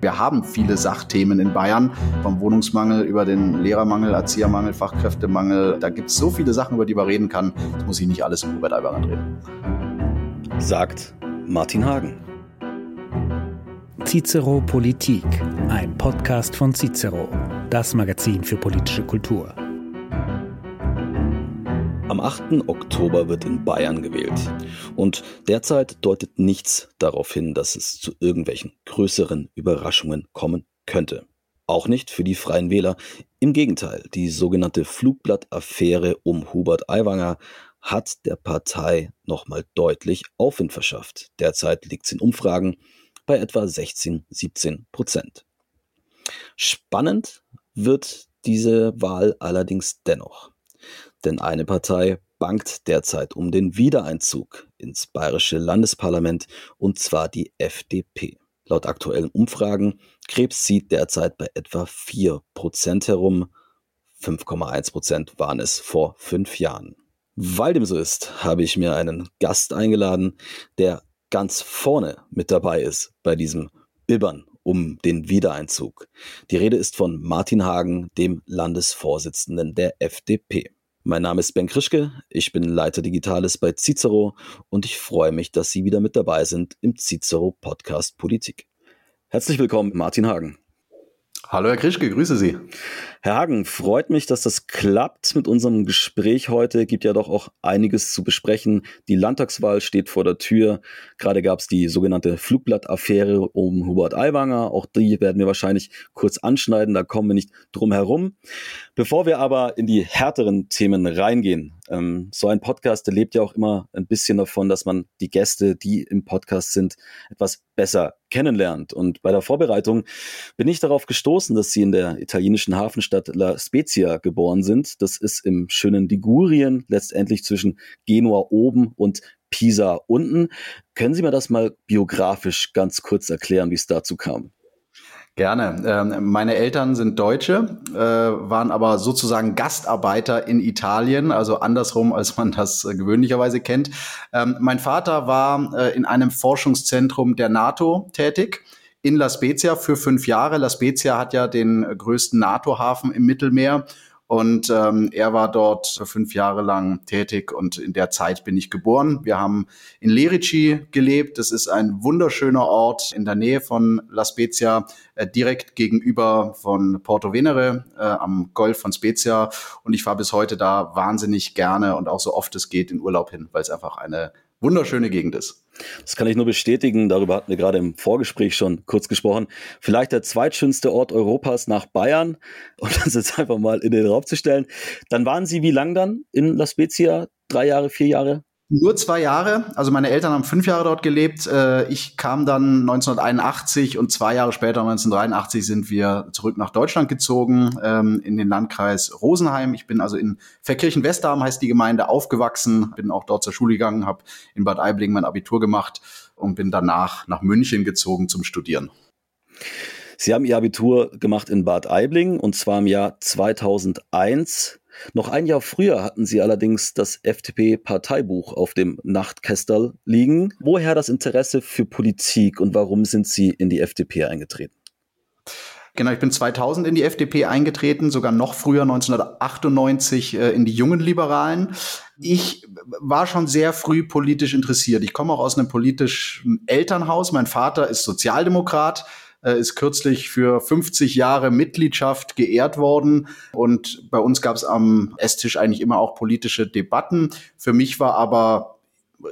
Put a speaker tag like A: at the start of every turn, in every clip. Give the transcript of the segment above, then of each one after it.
A: Wir haben viele Sachthemen in Bayern, vom Wohnungsmangel über den Lehrermangel, Erziehermangel, Fachkräftemangel. Da gibt es so viele Sachen, über die man reden kann. Das muss ich nicht alles im Hubert Aiwanger drehen.
B: Sagt Martin Hagen.
C: Cicero Politik, ein Podcast von Cicero, das Magazin für politische Kultur.
B: Am 8. Oktober wird in Bayern gewählt. Und derzeit deutet nichts darauf hin, dass es zu irgendwelchen größeren Überraschungen kommen könnte. Auch nicht für die Freien Wähler. Im Gegenteil, die sogenannte Flugblatt-Affäre um Hubert Aiwanger hat der Partei nochmal deutlich Aufwind verschafft. Derzeit liegt es in Umfragen bei etwa 16, 17 Prozent. Spannend wird diese Wahl allerdings dennoch. Denn eine Partei bangt derzeit um den Wiedereinzug ins bayerische Landesparlament, und zwar die FDP. Laut aktuellen Umfragen Krebs sieht derzeit bei etwa 4% herum. 5,1% waren es vor fünf Jahren. Weil dem so ist, habe ich mir einen Gast eingeladen, der ganz vorne mit dabei ist bei diesem Bibbern um den Wiedereinzug. Die Rede ist von Martin Hagen, dem Landesvorsitzenden der FDP. Mein Name ist Ben Krischke, ich bin Leiter Digitales bei Cicero und ich freue mich, dass Sie wieder mit dabei sind im Cicero Podcast Politik. Herzlich willkommen, Martin Hagen.
A: Hallo Herr Krischke, grüße Sie.
B: Herr Hagen, freut mich, dass das klappt mit unserem Gespräch heute. Gibt ja doch auch einiges zu besprechen. Die Landtagswahl steht vor der Tür. Gerade gab es die sogenannte Flugblattaffäre um Hubert Aiwanger. Auch die werden wir wahrscheinlich kurz anschneiden. Da kommen wir nicht drum herum. Bevor wir aber in die härteren Themen reingehen, ähm, so ein Podcast, der lebt ja auch immer ein bisschen davon, dass man die Gäste, die im Podcast sind, etwas besser kennenlernt. Und bei der Vorbereitung bin ich darauf gestoßen, dass sie in der italienischen Hafenstadt La Spezia geboren sind. Das ist im schönen Ligurien, letztendlich zwischen Genua oben und Pisa unten. Können Sie mir das mal biografisch ganz kurz erklären, wie es dazu kam?
A: Gerne. Ähm, meine Eltern sind Deutsche, äh, waren aber sozusagen Gastarbeiter in Italien, also andersrum, als man das äh, gewöhnlicherweise kennt. Ähm, mein Vater war äh, in einem Forschungszentrum der NATO tätig in La Spezia für fünf Jahre. La Spezia hat ja den größten NATO-Hafen im Mittelmeer und ähm, er war dort fünf Jahre lang tätig und in der Zeit bin ich geboren. Wir haben in Lerici gelebt. Das ist ein wunderschöner Ort in der Nähe von La Spezia, äh, direkt gegenüber von Porto Venere äh, am Golf von Spezia. Und ich fahre bis heute da wahnsinnig gerne und auch so oft es geht in Urlaub hin, weil es einfach eine wunderschöne Gegend ist.
B: Das kann ich nur bestätigen. Darüber hatten wir gerade im Vorgespräch schon kurz gesprochen. Vielleicht der zweitschönste Ort Europas nach Bayern, um das jetzt einfach mal in den Raum zu stellen. Dann waren Sie wie lang dann in La Spezia? Drei Jahre, vier Jahre?
A: Nur zwei Jahre. Also meine Eltern haben fünf Jahre dort gelebt. Äh, ich kam dann 1981 und zwei Jahre später, 1983, sind wir zurück nach Deutschland gezogen, ähm, in den Landkreis Rosenheim. Ich bin also in Verkirchen-Westerham, heißt die Gemeinde, aufgewachsen, bin auch dort zur Schule gegangen, habe in Bad Aibling mein Abitur gemacht und bin danach nach München gezogen zum Studieren.
B: Sie haben Ihr Abitur gemacht in Bad Aibling und zwar im Jahr 2001. Noch ein Jahr früher hatten sie allerdings das FDP-Parteibuch auf dem Nachtkästel liegen. Woher das Interesse für Politik und warum sind Sie in die FDP eingetreten?
A: Genau, ich bin 2000 in die FDP eingetreten, sogar noch früher 1998 äh, in die Jungen Liberalen. Ich war schon sehr früh politisch interessiert. Ich komme auch aus einem politischen Elternhaus. Mein Vater ist Sozialdemokrat äh, ist kürzlich für 50 Jahre Mitgliedschaft geehrt worden. Und bei uns gab es am Esstisch eigentlich immer auch politische Debatten. Für mich war aber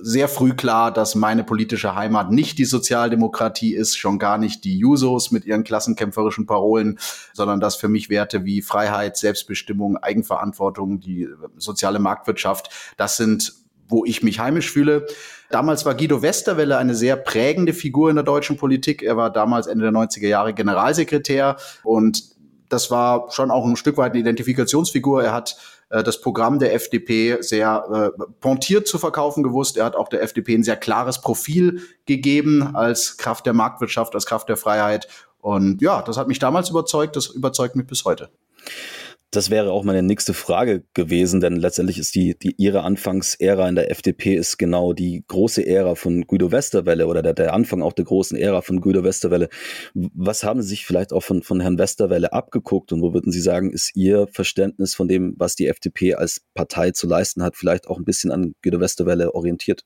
A: sehr früh klar, dass meine politische Heimat nicht die Sozialdemokratie ist, schon gar nicht die Jusos mit ihren klassenkämpferischen Parolen, sondern dass für mich Werte wie Freiheit, Selbstbestimmung, Eigenverantwortung, die soziale Marktwirtschaft, das sind wo ich mich heimisch fühle. Damals war Guido Westerwelle eine sehr prägende Figur in der deutschen Politik. Er war damals Ende der 90er Jahre Generalsekretär und das war schon auch ein Stück weit eine Identifikationsfigur. Er hat äh, das Programm der FDP sehr äh, pontiert zu verkaufen gewusst. Er hat auch der FDP ein sehr klares Profil gegeben als Kraft der Marktwirtschaft, als Kraft der Freiheit. Und ja, das hat mich damals überzeugt, das überzeugt mich bis heute.
B: Das wäre auch meine nächste Frage gewesen, denn letztendlich ist die, die ihre Anfangsära in der FDP ist genau die große Ära von Guido Westerwelle oder der, der Anfang auch der großen Ära von Guido Westerwelle. Was haben Sie sich vielleicht auch von, von Herrn Westerwelle abgeguckt und wo würden Sie sagen, ist Ihr Verständnis von dem, was die FDP als Partei zu leisten hat, vielleicht auch ein bisschen an Guido Westerwelle orientiert?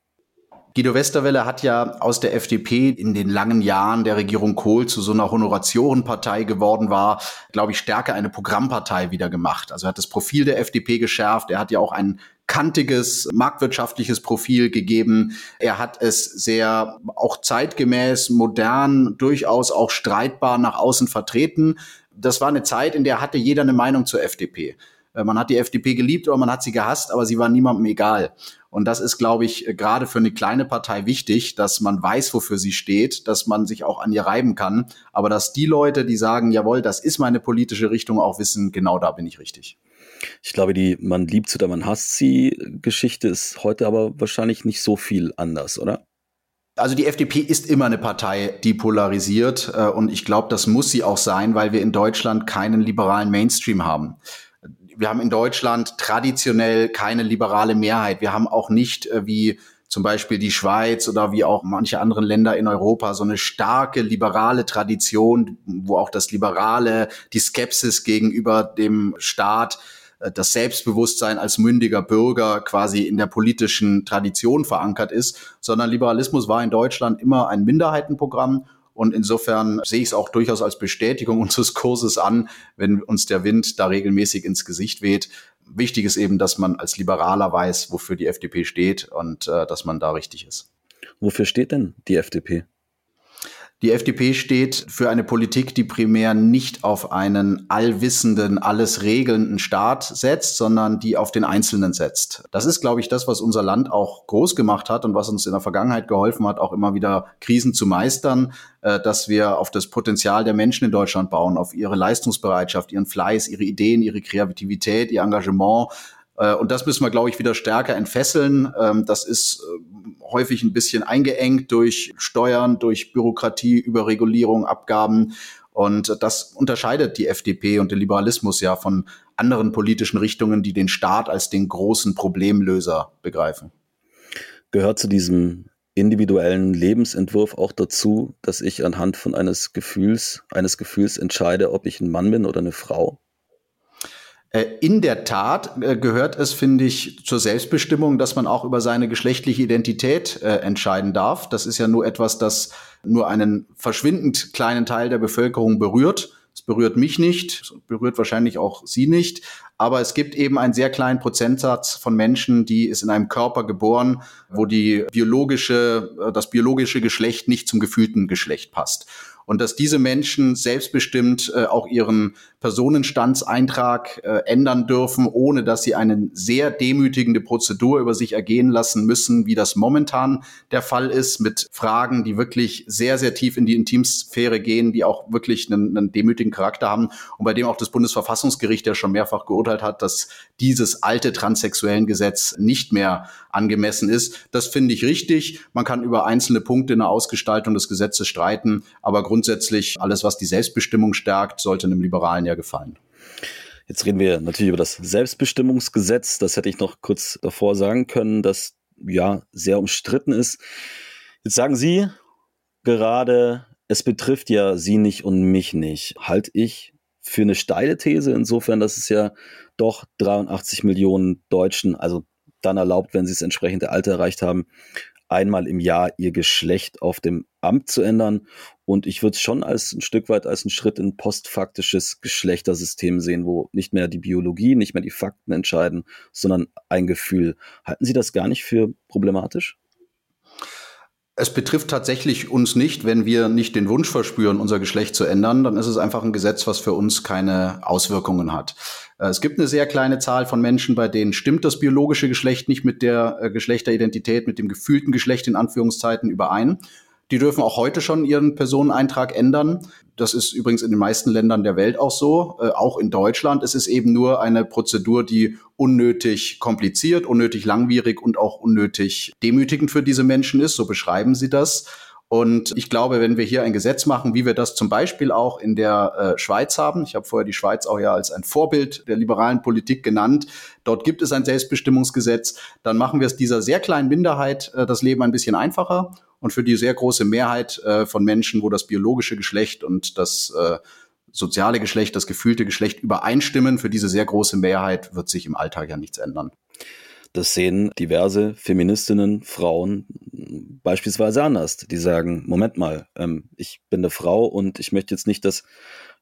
A: Guido Westerwelle hat ja aus der FDP in den langen Jahren der Regierung Kohl zu so einer Honoratiorenpartei geworden war, glaube ich, stärker eine Programmpartei wieder gemacht. Also er hat das Profil der FDP geschärft. Er hat ja auch ein kantiges marktwirtschaftliches Profil gegeben. Er hat es sehr auch zeitgemäß, modern, durchaus auch streitbar nach außen vertreten. Das war eine Zeit, in der hatte jeder eine Meinung zur FDP. Äh, man hat die FDP geliebt oder man hat sie gehasst, aber sie war niemandem egal. Und das ist, glaube ich, gerade für eine kleine Partei wichtig, dass man weiß, wofür sie steht, dass man sich auch an ihr reiben kann. Aber dass die Leute, die sagen, jawohl, das ist meine politische Richtung, auch wissen, genau da bin ich richtig.
B: Ich glaube, die man liebt oder man hasst sie Geschichte ist heute aber wahrscheinlich nicht so viel anders, oder?
A: Also die FDP ist immer eine Partei, die polarisiert. Äh, und ich glaube, das muss sie auch sein, weil wir in Deutschland keinen liberalen Mainstream haben wir haben in Deutschland traditionell keine liberale Mehrheit. Wir haben auch nicht äh, wie zum Beispiel die Schweiz oder wie auch manche anderen Länder in Europa so eine starke liberale Tradition, wo auch das Liberale, die Skepsis gegenüber dem Staat, äh, das Selbstbewusstsein als mündiger Bürger quasi in der politischen Tradition verankert ist, sondern Liberalismus war in Deutschland immer ein Minderheitenprogramm und insofern sehe ich es auch durchaus als Bestätigung unseres Kurses an, wenn uns der Wind da regelmäßig ins Gesicht weht. Wichtig ist eben, dass man als Liberaler weiß, wofür die FDP steht und äh, dass man da richtig ist.
B: Wofür steht denn die FDP?
A: Die FDP steht für eine Politik, die primär nicht auf einen allwissenden, alles regelnden Staat setzt, sondern die auf den Einzelnen setzt. Das ist, glaube ich, das, was unser Land auch groß gemacht hat und was uns in der Vergangenheit geholfen hat, auch immer wieder Krisen zu meistern, äh, dass wir auf das Potenzial der Menschen in Deutschland bauen, auf ihre Leistungsbereitschaft, ihren Fleiß, ihre Ideen, ihre Kreativität, ihr Engagement und das müssen wir, glaube ich, wieder stärker entfesseln. Ähm, das ist äh, häufig ein bisschen eingeengt durch Steuern, durch Bürokratie, Überregulierung, Abgaben. Und das unterscheidet die FDP und den Liberalismus ja von anderen politischen Richtungen, die den Staat als den großen Problemlöser begreifen.
B: Gehört zu diesem individuellen Lebensentwurf auch dazu, dass ich anhand von eines Gefühls, eines Gefühls entscheide, ob ich ein Mann bin oder eine Frau?
A: Äh, in der Tat äh, gehört es, finde ich, zur Selbstbestimmung, dass man auch über seine geschlechtliche Identität äh, entscheiden darf. Das ist ja nur etwas, das nur einen verschwindend kleinen Teil der Bevölkerung berührt. Es berührt mich nicht, berührt wahrscheinlich auch Sie nicht. Aber es gibt eben einen sehr kleinen Prozentsatz von Menschen, die ist in einem Körper geboren, wo die biologische, das biologische Geschlecht nicht zum gefühlten Geschlecht passt und dass diese Menschen selbstbestimmt äh, auch ihren Personenstandseintrag äh, ändern dürfen, ohne dass sie eine sehr demütigende Prozedur über sich ergehen lassen müssen, wie das momentan der Fall ist, mit Fragen, die wirklich sehr, sehr tief in die Intimsphäre gehen, die auch wirklich einen, einen demütigen Charakter haben und bei dem auch das Bundesverfassungsgericht ja schon mehrfach geurteilt hat, dass dieses alte transsexuellen Gesetz nicht mehr angemessen ist. Das finde ich richtig. Man kann über einzelne Punkte in der Ausgestaltung des Gesetzes streiten, aber grundsätzlich alles, was die Selbstbestimmung stärkt, sollte einem Liberalen ja gefallen.
B: Jetzt reden wir natürlich über das Selbstbestimmungsgesetz. Das hätte ich noch kurz davor sagen können, das ja sehr umstritten ist. Jetzt sagen Sie gerade, es betrifft ja Sie nicht und mich nicht. Halte ich für eine steile These, insofern, dass es ja doch 83 Millionen Deutschen, also dann erlaubt, wenn sie das entsprechende Alter erreicht haben, einmal im Jahr ihr Geschlecht auf dem Amt zu ändern. Und ich würde es schon als ein Stück weit als einen Schritt in postfaktisches Geschlechtersystem sehen, wo nicht mehr die Biologie, nicht mehr die Fakten entscheiden, sondern ein Gefühl. Halten Sie das gar nicht für problematisch?
A: Es betrifft tatsächlich uns nicht, wenn wir nicht den Wunsch verspüren, unser Geschlecht zu ändern, dann ist es einfach ein Gesetz, was für uns keine Auswirkungen hat. Äh, es gibt eine sehr kleine Zahl von Menschen, bei denen stimmt das biologische Geschlecht nicht mit der äh, Geschlechteridentität, mit dem gefühlten Geschlecht in Anführungszeiten überein. Die dürfen auch heute schon ihren Personeneintrag ändern. Das ist übrigens in den meisten Ländern der Welt auch so, äh, auch in Deutschland. Es ist eben nur eine Prozedur, die unnötig kompliziert, unnötig langwierig und auch unnötig demütigend für diese Menschen ist. So beschreiben sie das. Und ich glaube, wenn wir hier ein Gesetz machen, wie wir das zum Beispiel auch in der äh, Schweiz haben, ich habe vorher die Schweiz auch ja als ein Vorbild der liberalen Politik genannt, dort gibt es ein Selbstbestimmungsgesetz, dann machen wir es dieser sehr kleinen Minderheit äh, das Leben ein bisschen einfacher und für die sehr große Mehrheit äh, von Menschen, wo das biologische Geschlecht und das äh, soziale Geschlecht, das gefühlte Geschlecht übereinstimmen, für diese sehr große Mehrheit wird sich im Alltag ja nichts ändern.
B: Das sehen diverse Feministinnen, Frauen beispielsweise anders. Die sagen, Moment mal, ähm, ich bin eine Frau und ich möchte jetzt nicht, dass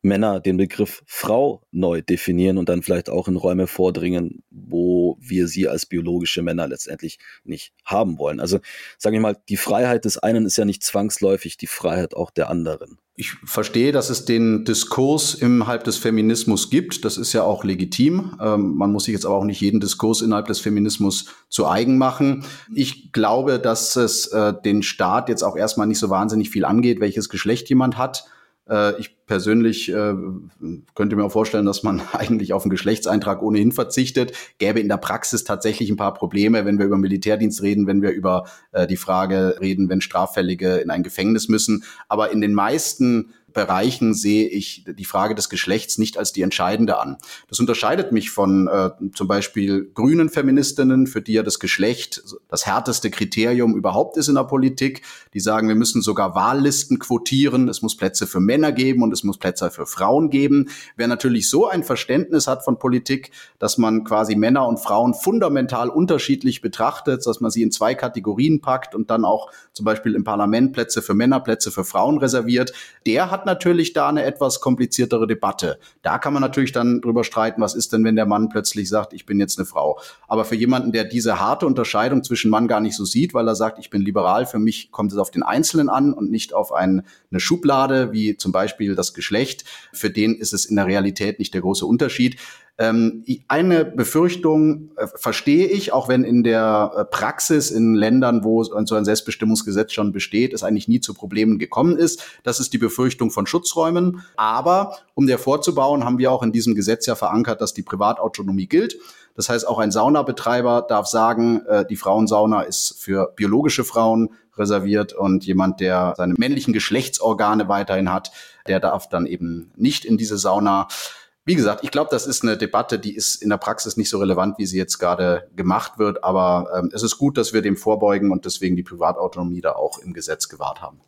B: Männer den Begriff Frau neu definieren und dann vielleicht auch in Räume vordringen, wo wir sie als biologische Männer letztendlich nicht haben wollen. Also sage ich mal, die Freiheit des einen ist ja nicht zwangsläufig die Freiheit auch der anderen.
A: Ich verstehe, dass es den Diskurs innerhalb des Feminismus gibt. Das ist ja auch legitim. Ähm, man muss sich jetzt aber auch nicht jeden Diskurs innerhalb des Feminismus zu eigen machen. Ich glaube, dass es äh, den Staat jetzt auch erstmal nicht so wahnsinnig viel angeht, welches Geschlecht jemand hat. Äh, ich persönlich äh, könnte mir auch vorstellen, dass man eigentlich auf einen Geschlechtseintrag ohnehin verzichtet. Gäbe in der Praxis tatsächlich ein paar Probleme, wenn wir über Militärdienst reden, wenn wir über äh, die Frage reden, wenn Straffällige in ein Gefängnis müssen. Aber in den meisten Bereichen sehe ich die Frage des Geschlechts nicht als die entscheidende an. Das unterscheidet mich von äh, zum Beispiel grünen Feministinnen, für die ja das Geschlecht das härteste Kriterium überhaupt ist in der Politik. Die sagen, wir müssen sogar Wahllisten quotieren, es muss Plätze für Männer geben und es muss Plätze für Frauen geben. Wer natürlich so ein Verständnis hat von Politik, dass man quasi Männer und Frauen fundamental unterschiedlich betrachtet, dass man sie in zwei Kategorien packt und dann auch zum Beispiel im Parlament Plätze für Männer, Plätze für Frauen reserviert, der hat natürlich da eine etwas kompliziertere Debatte. Da kann man natürlich dann drüber streiten, was ist denn, wenn der Mann plötzlich sagt, ich bin jetzt eine Frau. Aber für jemanden, der diese harte Unterscheidung zwischen Mann gar nicht so sieht, weil er sagt, ich bin liberal, für mich kommt es auf den Einzelnen an und nicht auf ein, eine Schublade, wie zum Beispiel das Geschlecht, für den ist es in der Realität nicht der große Unterschied. Ähm, eine Befürchtung äh, verstehe ich, auch wenn in der äh, Praxis in Ländern, wo so ein Selbstbestimmungsgesetz schon besteht, es eigentlich nie zu Problemen gekommen ist. Das ist die Befürchtung von Schutzräumen. Aber um der vorzubauen, haben wir auch in diesem Gesetz ja verankert, dass die Privatautonomie gilt. Das heißt, auch ein Saunabetreiber darf sagen, äh, die Frauensauna ist für biologische Frauen reserviert und jemand, der seine männlichen Geschlechtsorgane weiterhin hat, der darf dann eben nicht in diese Sauna. Wie gesagt, ich glaube, das ist eine Debatte, die ist in der Praxis nicht so relevant, wie sie jetzt gerade gemacht wird. Aber ähm, es ist gut, dass wir dem vorbeugen und deswegen die Privatautonomie da auch im Gesetz gewahrt haben.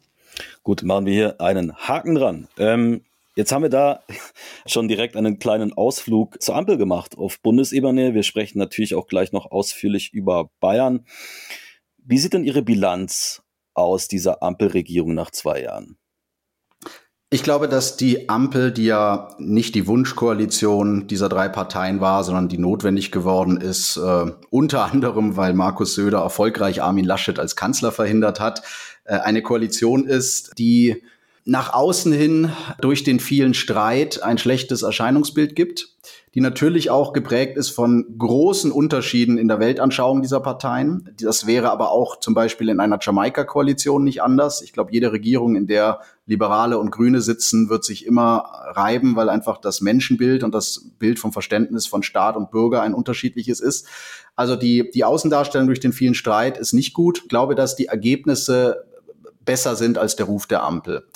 B: Gut, machen wir hier einen Haken dran. Ähm, jetzt haben wir da schon direkt einen kleinen Ausflug zur Ampel gemacht auf Bundesebene. Wir sprechen natürlich auch gleich noch ausführlich über Bayern. Wie sieht denn Ihre Bilanz aus dieser Ampelregierung nach zwei Jahren?
A: Ich glaube, dass die Ampel, die ja nicht die Wunschkoalition dieser drei Parteien war, sondern die notwendig geworden ist, äh, unter anderem, weil Markus Söder erfolgreich Armin Laschet als Kanzler verhindert hat, äh, eine Koalition ist, die nach außen hin durch den vielen Streit ein schlechtes Erscheinungsbild gibt die natürlich auch geprägt ist von großen Unterschieden in der Weltanschauung dieser Parteien. Das wäre aber auch zum Beispiel in einer Jamaika-Koalition nicht anders. Ich glaube, jede Regierung, in der Liberale und Grüne sitzen, wird sich immer reiben, weil einfach das Menschenbild und das Bild vom Verständnis von Staat und Bürger ein unterschiedliches ist. Also die, die Außendarstellung durch den vielen Streit ist nicht gut. Ich glaube, dass die Ergebnisse besser sind als der Ruf der Ampel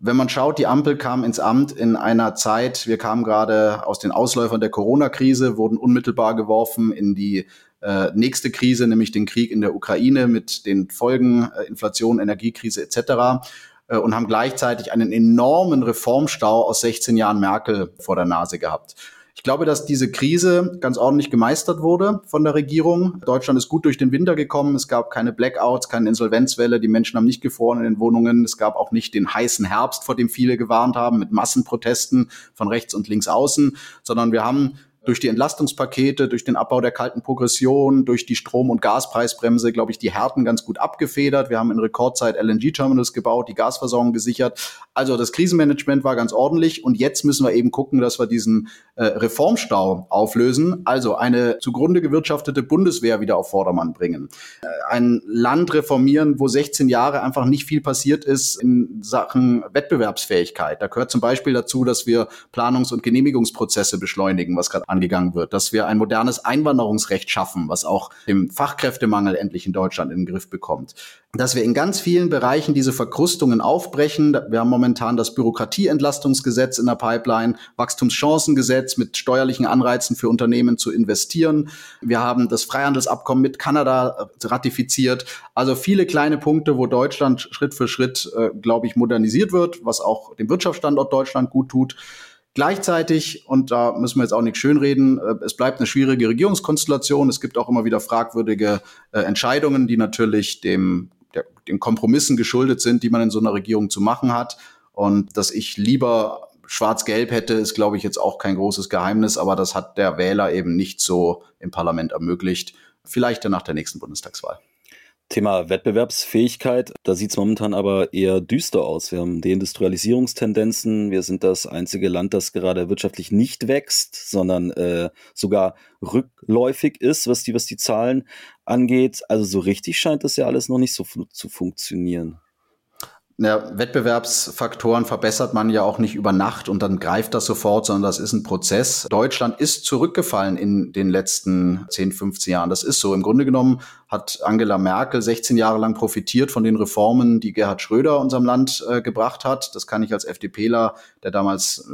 A: wenn man schaut, die Ampel kam ins Amt in einer Zeit, wir kamen gerade aus den Ausläufern der Corona-Krise, wurden unmittelbar geworfen in die äh, nächste Krise, nämlich den Krieg in der Ukraine mit den Folgen äh, Inflation, Energiekrise etc. Äh, und haben gleichzeitig einen enormen Reformstau aus 16 Jahren Merkel vor der Nase gehabt. Ich glaube, dass diese Krise ganz ordentlich gemeistert wurde von der Regierung. Deutschland ist gut durch den Winter gekommen. Es gab keine Blackouts, keine Insolvenzwelle. Die Menschen haben nicht gefroren in den Wohnungen. Es gab auch nicht den heißen Herbst, vor dem viele gewarnt haben, mit Massenprotesten von rechts und links außen, sondern wir haben durch die Entlastungspakete, durch den Abbau der kalten Progression, durch die Strom- und Gaspreisbremse, glaube ich, die Härten ganz gut abgefedert. Wir haben in Rekordzeit LNG-Terminals gebaut, die Gasversorgung gesichert. Also das Krisenmanagement war ganz ordentlich und jetzt müssen wir eben gucken, dass wir diesen äh, Reformstau auflösen, also eine zugrunde gewirtschaftete Bundeswehr wieder auf Vordermann bringen. Äh, ein Land reformieren, wo 16 Jahre einfach nicht viel passiert ist in Sachen Wettbewerbsfähigkeit. Da gehört zum Beispiel dazu, dass wir Planungs- und Genehmigungsprozesse beschleunigen, was gerade angegangen wird, dass wir ein modernes Einwanderungsrecht schaffen, was auch den Fachkräftemangel endlich in Deutschland in den Griff bekommt, dass wir in ganz vielen Bereichen diese Verkrustungen aufbrechen. Wir haben momentan das Bürokratieentlastungsgesetz in der Pipeline, Wachstumschancengesetz mit steuerlichen Anreizen für Unternehmen zu investieren. Wir haben das Freihandelsabkommen mit Kanada ratifiziert. Also viele kleine Punkte, wo Deutschland Schritt für Schritt, äh, glaube ich, modernisiert wird, was auch dem Wirtschaftsstandort Deutschland gut tut. Gleichzeitig, und da müssen wir jetzt auch nicht schönreden, äh, es bleibt eine schwierige Regierungskonstellation. Es gibt auch immer wieder fragwürdige äh, Entscheidungen, die natürlich dem, der, den Kompromissen geschuldet sind, die man in so einer Regierung zu machen hat. Und dass ich lieber schwarz-gelb hätte, ist, glaube ich, jetzt auch kein großes Geheimnis, aber das hat der Wähler eben nicht so im Parlament ermöglicht. Vielleicht ja nach der nächsten Bundestagswahl.
B: Thema Wettbewerbsfähigkeit, da sieht es momentan aber eher düster aus. Wir haben Deindustrialisierungstendenzen. Wir sind das einzige Land, das gerade wirtschaftlich nicht wächst, sondern äh, sogar rückläufig ist, was die, was die Zahlen angeht. Also so richtig scheint das ja alles noch nicht so zu funktionieren
A: ja, Wettbewerbsfaktoren verbessert man ja auch nicht über Nacht und dann greift das sofort, sondern das ist ein Prozess. Deutschland ist zurückgefallen in den letzten 10, 15 Jahren. Das ist so. Im Grunde genommen hat Angela Merkel 16 Jahre lang profitiert von den Reformen, die Gerhard Schröder unserem Land äh, gebracht hat. Das kann ich als FDPler, der damals,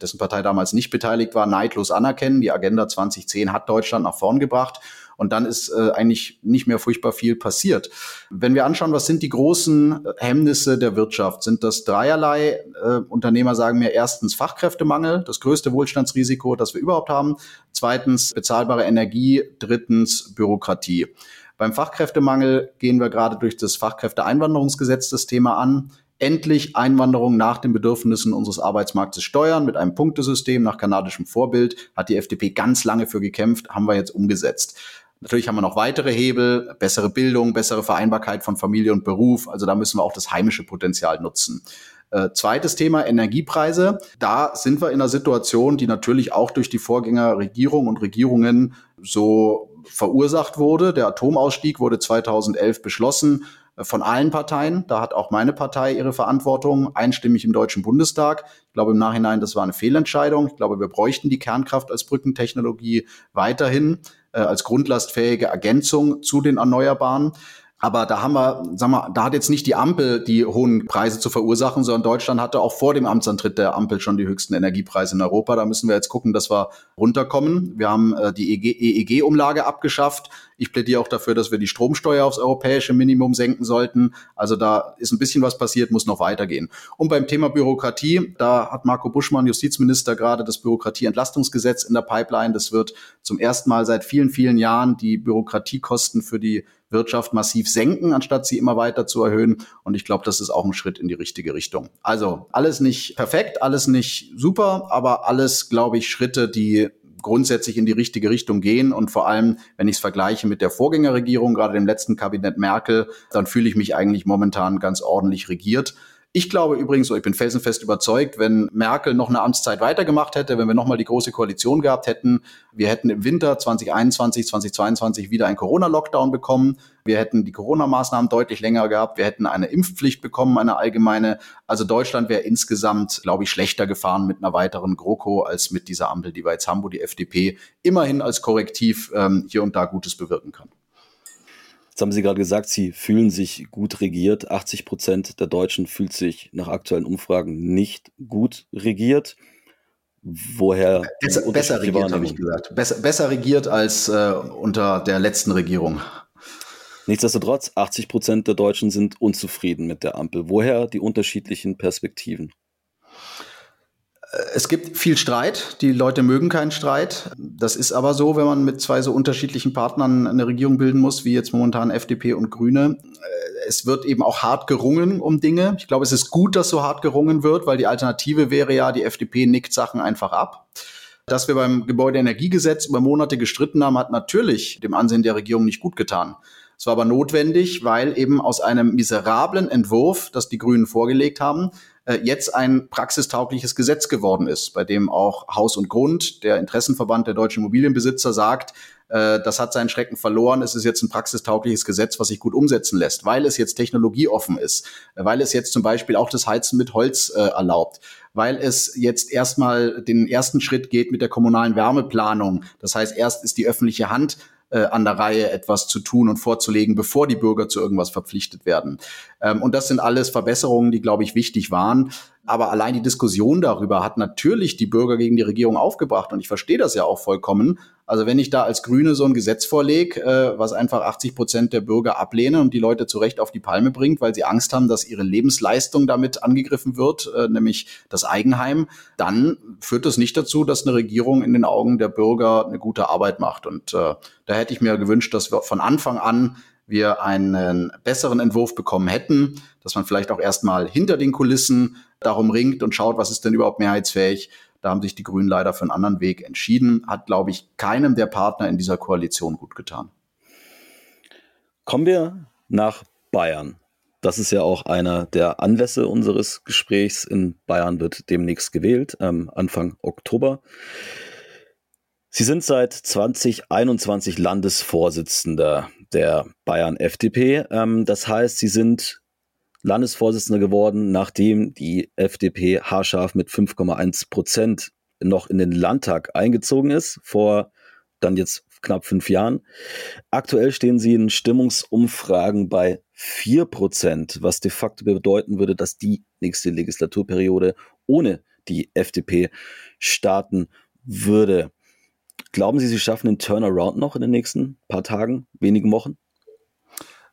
A: dessen Partei damals nicht beteiligt war, neidlos anerkennen. Die Agenda 2010 hat Deutschland nach vorn gebracht. Und dann ist äh, eigentlich nicht mehr furchtbar viel passiert. Wenn wir anschauen, was sind die großen Hemmnisse der Wirtschaft, sind das dreierlei. Äh, Unternehmer sagen mir erstens Fachkräftemangel, das größte Wohlstandsrisiko, das wir überhaupt haben. Zweitens bezahlbare Energie. Drittens Bürokratie. Beim Fachkräftemangel gehen wir gerade durch das Fachkräfteeinwanderungsgesetz das Thema an endlich Einwanderung nach den Bedürfnissen unseres Arbeitsmarktes steuern mit einem Punktesystem nach kanadischem Vorbild. Hat die FDP ganz lange für gekämpft, haben wir jetzt umgesetzt. Natürlich haben wir noch weitere Hebel, bessere Bildung, bessere Vereinbarkeit von Familie und Beruf. Also da müssen wir auch das heimische Potenzial nutzen. Äh, zweites Thema, Energiepreise. Da sind wir in einer Situation, die natürlich auch durch die Vorgängerregierung und Regierungen so verursacht wurde. Der Atomausstieg wurde 2011 beschlossen äh, von allen Parteien. Da hat auch meine Partei ihre Verantwortung, einstimmig im Deutschen Bundestag. Ich glaube im Nachhinein, das war eine Fehlentscheidung. Ich glaube, wir bräuchten die Kernkraft als Brückentechnologie weiterhin als grundlastfähige Ergänzung zu den Erneuerbaren. Aber da haben wir, sag mal, da hat jetzt nicht die Ampel die hohen Preise zu verursachen, sondern Deutschland hatte auch vor dem Amtsantritt der Ampel schon die höchsten Energiepreise in Europa. Da müssen wir jetzt gucken, dass wir runterkommen. Wir haben äh, die EEG-Umlage e abgeschafft. Ich plädiere auch dafür, dass wir die Stromsteuer aufs europäische Minimum senken sollten. Also da ist ein bisschen was passiert, muss noch weitergehen. Und beim Thema Bürokratie, da hat Marco Buschmann, Justizminister, gerade das Bürokratieentlastungsgesetz in der Pipeline. Das wird zum ersten Mal seit vielen, vielen Jahren die Bürokratiekosten für die Wirtschaft massiv senken, anstatt sie immer weiter zu erhöhen. Und ich glaube, das ist auch ein Schritt in die richtige Richtung. Also alles nicht perfekt, alles nicht super, aber alles, glaube ich, Schritte, die grundsätzlich in die richtige Richtung gehen. Und vor allem, wenn ich es vergleiche mit der Vorgängerregierung, gerade dem letzten Kabinett Merkel, dann fühle ich mich eigentlich momentan ganz ordentlich regiert. Ich glaube übrigens, ich bin felsenfest überzeugt, wenn Merkel noch eine Amtszeit weitergemacht hätte, wenn wir nochmal die große Koalition gehabt hätten, wir hätten im Winter 2021, 2022 wieder einen Corona-Lockdown bekommen. Wir hätten die Corona-Maßnahmen deutlich länger gehabt. Wir hätten eine Impfpflicht bekommen, eine allgemeine. Also Deutschland wäre insgesamt, glaube ich, schlechter gefahren mit einer weiteren GroKo als mit dieser Ampel, die wir jetzt haben, wo die FDP immerhin als Korrektiv ähm, hier und da Gutes bewirken kann.
B: Jetzt haben Sie gerade gesagt, Sie fühlen sich gut regiert. 80 Prozent der Deutschen fühlt sich nach aktuellen Umfragen nicht gut regiert. Woher?
A: Besser, besser regiert, habe ich gesagt. Besser, besser regiert als äh, unter der letzten Regierung.
B: Nichtsdestotrotz, 80 Prozent der Deutschen sind unzufrieden mit der Ampel. Woher die unterschiedlichen Perspektiven?
A: Es gibt viel Streit. Die Leute mögen keinen Streit. Das ist aber so, wenn man mit zwei so unterschiedlichen Partnern eine Regierung bilden muss, wie jetzt momentan FDP und Grüne. Äh, es wird eben auch hart gerungen um Dinge. Ich glaube, es ist gut, dass so hart gerungen wird, weil die Alternative wäre ja, die FDP nickt Sachen einfach ab. Dass wir beim Gebäudeenergiegesetz über Monate gestritten haben, hat natürlich dem Ansehen der Regierung nicht gut getan. Es war aber notwendig, weil eben aus einem miserablen Entwurf, das die Grünen vorgelegt haben, äh, jetzt ein praxistaugliches Gesetz geworden ist, bei dem auch Haus und Grund, der Interessenverband der deutschen Immobilienbesitzer, sagt, äh, das hat seinen Schrecken verloren. Es ist jetzt ein praxistaugliches Gesetz, was sich gut umsetzen lässt, weil es jetzt technologieoffen ist, weil es jetzt zum Beispiel auch das Heizen mit Holz äh, erlaubt. weil es jetzt erstmal den ersten Schritt geht mit der kommunalen Wärmeplanung. Das heißt, erst ist die öffentliche Hand äh, an der Reihe, etwas zu tun und vorzulegen, bevor die Bürger zu irgendwas verpflichtet werden. Ähm, und das sind alles Verbesserungen, die, glaube ich, wichtig waren. Aber allein die Diskussion darüber hat natürlich die Bürger gegen die Regierung aufgebracht. Und ich verstehe das ja auch vollkommen. Also wenn ich da als Grüne so ein Gesetz vorlege, äh, was einfach 80 Prozent der Bürger ablehnen und die Leute zu Recht auf die Palme bringt, weil sie Angst haben, dass ihre Lebensleistung damit angegriffen wird, äh, nämlich das Eigenheim, dann führt das nicht dazu, dass eine Regierung in den Augen der Bürger eine gute Arbeit macht. Und äh, da hätte ich mir gewünscht, dass wir von Anfang an wir einen besseren Entwurf bekommen hätten, dass man vielleicht auch erstmal hinter den Kulissen darum ringt und schaut, was ist denn überhaupt mehrheitsfähig. Da haben sich die Grünen leider für einen anderen Weg entschieden. Hat, glaube ich, keinem der Partner in dieser Koalition gut getan.
B: Kommen wir nach Bayern. Das ist ja auch einer der Anlässe unseres Gesprächs. In Bayern wird demnächst gewählt, ähm, Anfang Oktober. Sie sind seit 2021 Landesvorsitzender der Bayern FDP. Ähm, das heißt, Sie sind Landesvorsitzender geworden, nachdem die FDP haarscharf mit 5,1 Prozent noch in den Landtag eingezogen ist, vor dann jetzt knapp fünf Jahren. Aktuell stehen sie in Stimmungsumfragen bei 4 Prozent, was de facto bedeuten würde, dass die nächste Legislaturperiode ohne die FDP starten würde. Glauben Sie, Sie schaffen den Turnaround noch in den nächsten paar Tagen, wenigen Wochen?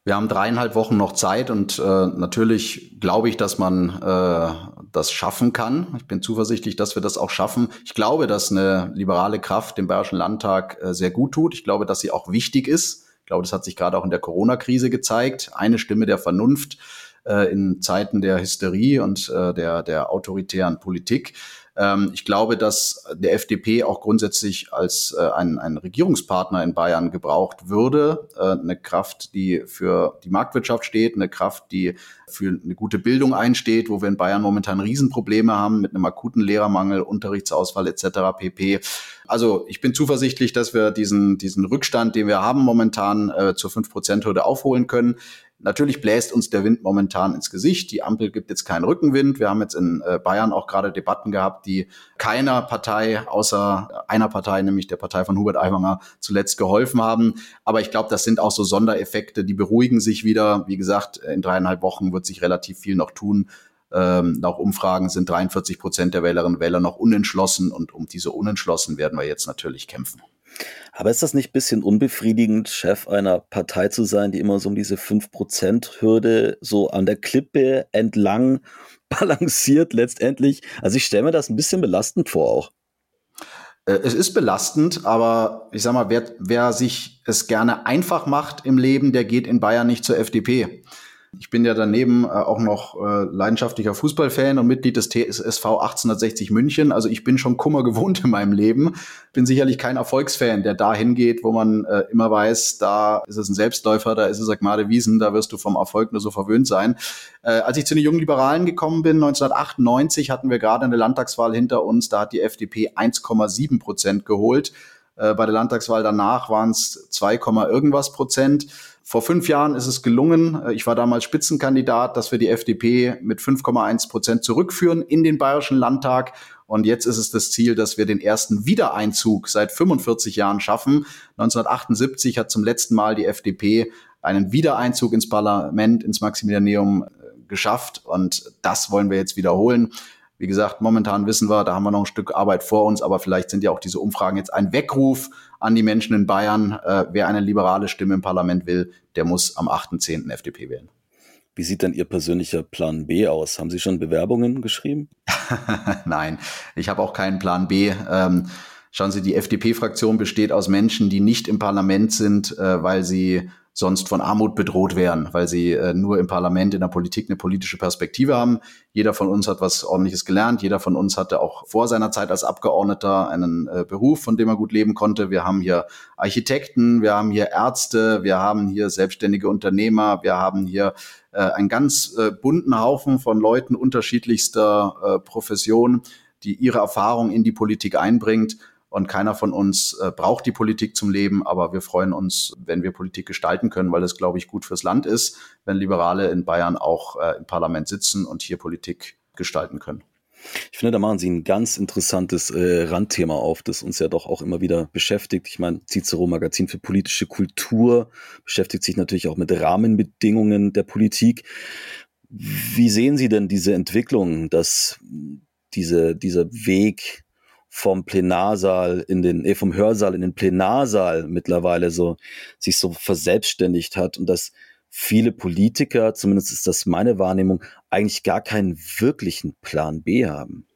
A: Wir haben dreieinhalb Wochen noch Zeit und äh, natürlich glaube ich, dass man äh, das schaffen kann. Ich bin zuversichtlich, dass wir das auch schaffen. Ich glaube, dass eine liberale Kraft dem Bayerischen Landtag äh, sehr gut tut. Ich glaube, dass sie auch wichtig ist. Ich glaube, das hat sich gerade auch in der Corona-Krise gezeigt. Eine Stimme der Vernunft äh, in Zeiten der Hysterie und äh, der, der autoritären Politik. Ähm, ich glaube, dass der FDP auch grundsätzlich als äh, ein, ein Regierungspartner in Bayern gebraucht würde. Äh, eine Kraft, die für die Marktwirtschaft steht, eine Kraft, die für eine gute Bildung einsteht, wo wir in Bayern momentan Riesenprobleme haben mit einem akuten Lehrermangel, Unterrichtsausfall etc. pp. Also ich bin zuversichtlich, dass wir diesen, diesen Rückstand, den wir haben momentan äh, zur 5%-Hürde aufholen können. Natürlich bläst uns der Wind momentan ins Gesicht. Die Ampel gibt jetzt keinen Rückenwind. Wir haben jetzt in äh, Bayern auch gerade Debatten gehabt, die keiner Partei außer einer Partei, nämlich der Partei von Hubert Aiwanger, zuletzt geholfen haben. Aber ich glaube, das sind auch so Sondereffekte, die beruhigen sich wieder. Wie gesagt, in dreieinhalb Wochen wird sich relativ viel noch tun. Ähm, nach Umfragen sind 43 Prozent der Wählerinnen und Wähler noch unentschlossen und um diese Unentschlossen werden wir jetzt natürlich kämpfen.
B: Aber ist das nicht ein bisschen unbefriedigend, Chef einer Partei zu sein, die immer so um diese 5%-Hürde so an der Klippe entlang balanciert letztendlich? Also ich stelle mir das ein bisschen belastend vor auch.
A: Äh, es ist belastend, aber ich sag mal, wer, wer sich es gerne einfach macht im Leben, der geht in Bayern nicht zur FDP. Ich bin ja daneben äh, auch noch äh, leidenschaftlicher Fußballfan und Mitglied des TSV 1860 München. Also ich bin schon Kummer gewohnt in meinem Leben. Bin sicherlich kein Erfolgsfan, der da hingeht, wo man äh, immer weiß, da ist es ein Selbstläufer, da ist es Agmade Wiesen, da wirst du vom Erfolg nur so verwöhnt sein. Als ich zu den jungen Liberalen gekommen bin, 1998, hatten wir gerade eine Landtagswahl hinter uns, da hat die FDP 1,7 Prozent geholt. Bei der Landtagswahl danach waren es 2, irgendwas Prozent. Vor fünf Jahren ist es gelungen, äh, ich war damals Spitzenkandidat, dass wir die FDP mit 5,1 Prozent zurückführen in den Bayerischen Landtag. Und jetzt ist es das Ziel, dass wir den ersten Wiedereinzug seit 45 Jahren schaffen. 1978 hat zum letzten Mal die FDP einen Wiedereinzug ins Parlament, ins Maximilianeum äh, geschafft. Und das wollen wir jetzt wiederholen. Wie gesagt, momentan wissen wir, da haben wir noch ein Stück Arbeit vor uns, aber vielleicht sind ja auch diese Umfragen jetzt ein Weckruf an die Menschen in Bayern. Äh, wer eine liberale Stimme im Parlament will, der muss am 8.10. FDP wählen.
B: Wie sieht denn Ihr persönlicher Plan B aus? Haben Sie schon Bewerbungen geschrieben?
A: Nein, ich habe auch keinen Plan B. Ähm, schauen Sie, die FDP-Fraktion besteht aus Menschen, die nicht im Parlament sind, äh, weil sie sonst von Armut bedroht wären, weil sie äh, nur im Parlament, in der Politik eine politische Perspektive haben. Jeder von uns hat was Ordentliches gelernt. Jeder von uns hatte auch vor seiner Zeit als Abgeordneter einen äh, Beruf, von dem er gut leben konnte. Wir haben hier Architekten, wir haben hier Ärzte, wir haben hier selbstständige Unternehmer, wir haben hier äh, einen ganz äh, bunten Haufen von Leuten unterschiedlichster äh, Profession, die ihre Erfahrung in die Politik einbringt. Und keiner von uns äh, braucht die Politik zum Leben, aber wir freuen uns, wenn wir Politik gestalten können, weil es, glaube ich, gut fürs Land ist, wenn Liberale in Bayern auch äh, im Parlament sitzen und hier Politik gestalten können.
B: Ich finde, da machen Sie ein ganz interessantes äh, Randthema auf, das uns ja doch auch immer wieder beschäftigt. Ich meine, Cicero Magazin für politische Kultur beschäftigt sich natürlich auch mit Rahmenbedingungen der Politik. Wie sehen Sie denn diese Entwicklung, dass diese, dieser Weg vom Plenarsaal in den, eh, vom Hörsaal in den Plenarsaal mittlerweile so sich so verselbstständigt hat und dass viele Politiker, zumindest ist das meine Wahrnehmung, eigentlich gar keinen wirklichen Plan B haben.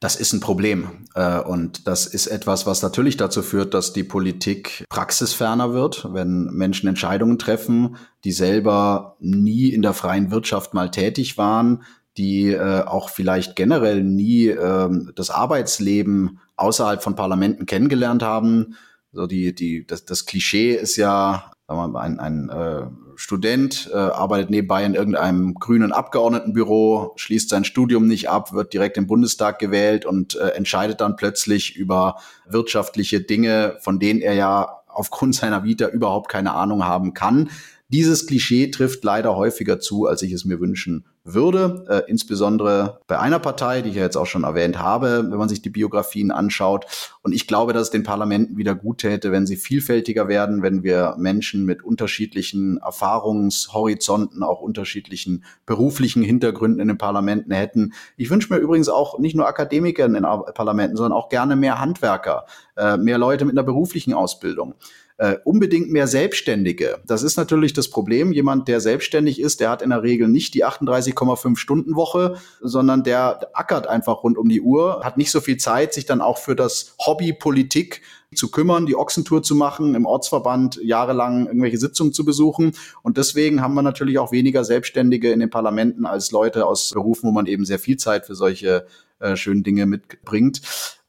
A: Das ist ein Problem. Äh, und das ist etwas, was natürlich dazu führt, dass die Politik praxisferner wird, wenn Menschen Entscheidungen treffen, die selber nie in der freien Wirtschaft mal tätig waren, die äh, auch vielleicht generell nie ähm, das Arbeitsleben außerhalb von Parlamenten kennengelernt haben. So die, die, das, das Klischee ist ja, sagen wir ein, ein äh, Student, äh, arbeitet nebenbei in irgendeinem grünen Abgeordnetenbüro, schließt sein Studium nicht ab, wird direkt im Bundestag gewählt und äh, entscheidet dann plötzlich über wirtschaftliche Dinge, von denen er ja aufgrund seiner Vita überhaupt keine Ahnung haben kann. Dieses Klischee trifft leider häufiger zu, als ich es mir wünschen würde, äh, insbesondere bei einer Partei, die ich ja jetzt auch schon erwähnt habe, wenn man sich die Biografien anschaut. Und ich glaube, dass es den Parlamenten wieder gut täte, wenn sie vielfältiger werden, wenn wir Menschen mit unterschiedlichen Erfahrungshorizonten, auch unterschiedlichen beruflichen Hintergründen in den Parlamenten hätten. Ich wünsche mir übrigens auch nicht nur Akademiker in den Parlamenten, sondern auch gerne mehr Handwerker, äh, mehr Leute mit einer beruflichen Ausbildung äh, unbedingt mehr Selbstständige. Das ist natürlich das Problem. Jemand, der selbstständig ist, der hat in der Regel nicht die 38,5 Stunden Woche, sondern der ackert einfach rund um die Uhr, hat nicht so viel Zeit, sich dann auch für das Hobby Politik zu kümmern, die Ochsentour zu machen, im Ortsverband jahrelang irgendwelche Sitzungen zu besuchen. Und deswegen haben wir natürlich auch weniger Selbstständige in den Parlamenten als Leute aus Berufen, wo man eben sehr viel Zeit für solche äh, schönen Dinge mitbringt.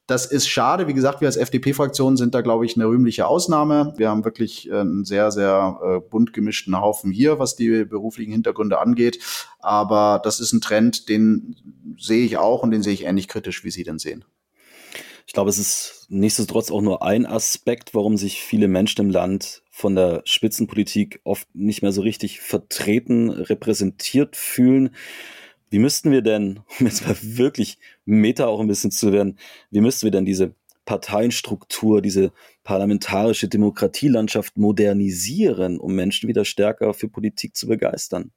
A: Das ist schade. Wie gesagt, wir als FDP-Fraktion sind da, glaube ich, eine rühmliche Ausnahme. Wir haben wirklich äh, einen sehr, sehr äh, bunt gemischten Haufen hier, was die beruflichen Hintergründe angeht. Aber das ist ein Trend, den sehe ich auch und den sehe ich ähnlich kritisch, wie Sie den sehen.
B: Ich glaube, es ist nichtsdestotrotz auch nur ein Aspekt, warum sich viele Menschen im Land von der Spitzenpolitik oft nicht mehr so richtig vertreten, repräsentiert fühlen. Wie müssten wir denn, um jetzt mal wirklich Meta auch ein bisschen zu werden, wie müssten wir denn diese Parteienstruktur, diese parlamentarische Demokratielandschaft modernisieren, um Menschen wieder stärker für Politik zu begeistern?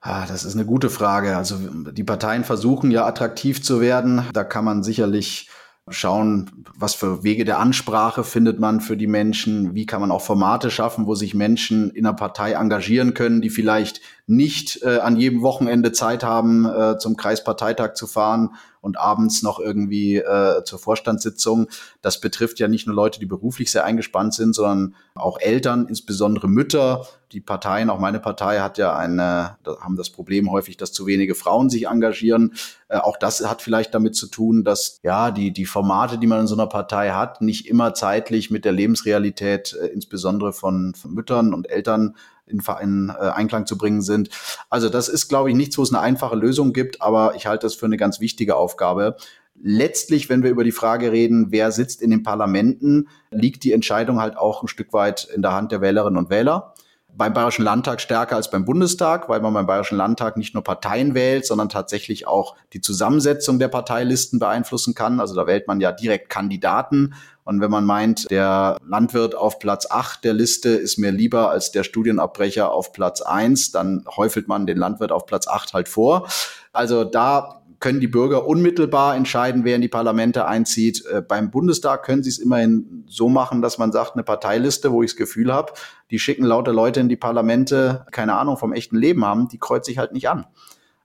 A: Ah, das ist eine gute Frage. Also die Parteien versuchen ja attraktiv zu werden. Da kann man sicherlich schauen, was für Wege der Ansprache findet man für die Menschen, wie kann man auch Formate schaffen, wo sich Menschen in der Partei engagieren können, die vielleicht nicht äh, an jedem Wochenende Zeit haben, äh, zum Kreisparteitag zu fahren und abends noch irgendwie äh, zur Vorstandssitzung. Das betrifft ja nicht nur Leute, die beruflich sehr eingespannt sind, sondern auch Eltern, insbesondere Mütter. Die Parteien, auch meine Partei hat ja eine, haben das Problem häufig, dass zu wenige Frauen sich engagieren. Äh, auch das hat vielleicht damit zu tun, dass ja die, die Formate, die man in so einer Partei hat, nicht immer zeitlich mit der Lebensrealität, äh, insbesondere von, von Müttern und Eltern in, in äh, Einklang zu bringen sind. Also das ist, glaube ich, nichts, wo es eine einfache Lösung gibt, aber ich halte das für eine ganz wichtige Aufgabe. Letztlich, wenn wir über die Frage reden, wer sitzt in den Parlamenten, liegt die Entscheidung halt auch ein Stück weit in der Hand der Wählerinnen und Wähler beim Bayerischen Landtag stärker als beim Bundestag, weil man beim Bayerischen Landtag nicht nur Parteien wählt, sondern tatsächlich auch die Zusammensetzung der Parteilisten beeinflussen kann. Also da wählt man ja direkt Kandidaten. Und wenn man meint, der Landwirt auf Platz 8 der Liste ist mir lieber als der Studienabbrecher auf Platz 1, dann häufelt man den Landwirt auf Platz 8 halt vor. Also da können die Bürger unmittelbar entscheiden, wer in die Parlamente einzieht. Äh, beim Bundestag können sie es immerhin so machen, dass man sagt, eine Parteiliste, wo ich das Gefühl habe, die schicken lauter Leute in die Parlamente, keine Ahnung vom echten Leben haben, die kreuzt sich halt nicht an.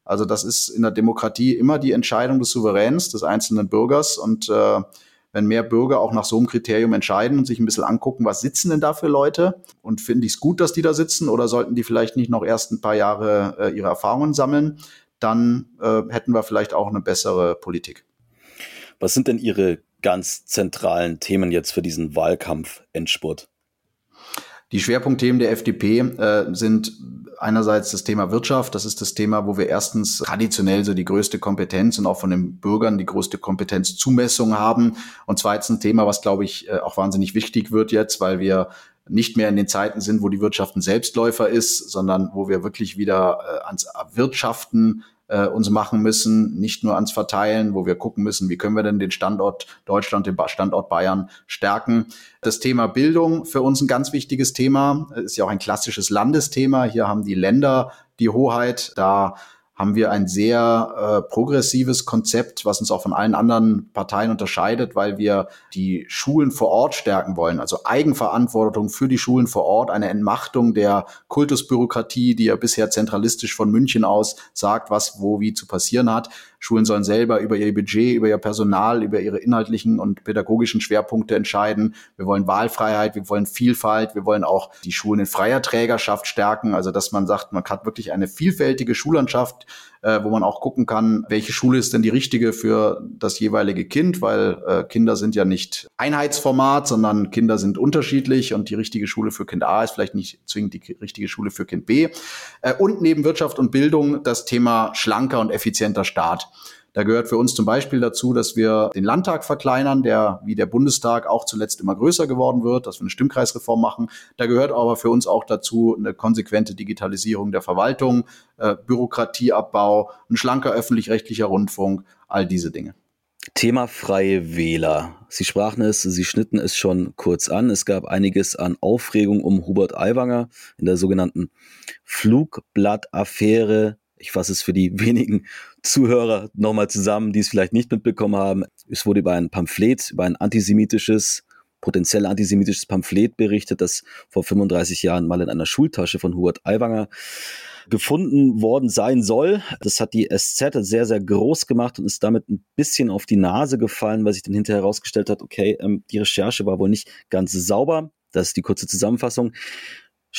A: Also das ist in der Demokratie immer die Entscheidung des Souveräns, des einzelnen Bürgers. Und äh, wenn mehr Bürger auch nach so einem Kriterium entscheiden und sich ein bisschen angucken, was sitzen denn da für Leute und finde ich es gut, dass die da sitzen oder sollten die vielleicht nicht noch erst ein paar Jahre äh, ihre Erfahrungen sammeln, dann äh, hätten wir vielleicht auch eine bessere Politik.
B: Was sind denn Ihre ganz zentralen Themen jetzt für diesen Wahlkampf-Endspurt?
A: Die Schwerpunktthemen der FDP äh, sind einerseits das Thema Wirtschaft. Das ist das Thema, wo wir erstens traditionell so die größte Kompetenz und auch von den Bürgern die größte Kompetenzzumessung haben. Und zweitens ein Thema, was, glaube ich, äh, auch wahnsinnig wichtig wird jetzt, weil wir nicht mehr in den Zeiten sind, wo die Wirtschaft ein Selbstläufer ist, sondern wo wir wirklich wieder äh, ans Wirtschaften äh, uns machen müssen, nicht nur ans Verteilen, wo wir gucken müssen, wie können wir denn den Standort Deutschland, den Standort Bayern stärken. Das Thema Bildung für uns ein ganz wichtiges Thema, ist ja auch ein klassisches Landesthema. Hier haben die Länder die Hoheit, da haben wir ein sehr äh, progressives Konzept, was uns auch von allen anderen Parteien unterscheidet, weil wir die Schulen vor Ort stärken wollen. Also Eigenverantwortung für die Schulen vor Ort, eine Entmachtung der Kultusbürokratie, die ja bisher zentralistisch von München aus sagt, was wo wie zu passieren hat. Schulen sollen selber über ihr Budget, über ihr Personal, über ihre inhaltlichen und pädagogischen Schwerpunkte entscheiden. Wir wollen Wahlfreiheit, wir wollen Vielfalt, wir wollen auch die Schulen in freier Trägerschaft stärken, also dass man sagt, man hat wirklich eine vielfältige Schullandschaft, äh, wo man auch gucken kann, welche Schule ist denn die richtige für das jeweilige Kind, weil äh, Kinder sind ja nicht Einheitsformat, sondern Kinder sind unterschiedlich und die richtige Schule für Kind A ist vielleicht nicht zwingend die richtige Schule für Kind B. Äh, und neben Wirtschaft und Bildung das Thema schlanker und effizienter Staat. Da gehört für uns zum Beispiel dazu, dass wir den Landtag verkleinern, der wie der Bundestag auch zuletzt immer größer geworden wird, dass wir eine Stimmkreisreform machen. Da gehört aber für uns auch dazu eine konsequente Digitalisierung der Verwaltung, äh, Bürokratieabbau, ein schlanker öffentlich-rechtlicher Rundfunk, all diese Dinge.
B: Thema freie Wähler. Sie sprachen es, Sie schnitten es schon kurz an. Es gab einiges an Aufregung um Hubert Aiwanger in der sogenannten Flugblattaffäre ich fasse es für die wenigen Zuhörer nochmal zusammen, die es vielleicht nicht mitbekommen haben. Es wurde über ein Pamphlet, über ein antisemitisches, potenziell antisemitisches Pamphlet berichtet, das vor 35 Jahren mal in einer Schultasche von Hubert Aiwanger gefunden worden sein soll. Das hat die SZ sehr, sehr groß gemacht und ist damit ein bisschen auf die Nase gefallen, weil sich dann hinterher herausgestellt hat, okay, ähm, die Recherche war wohl nicht ganz sauber. Das ist die kurze Zusammenfassung.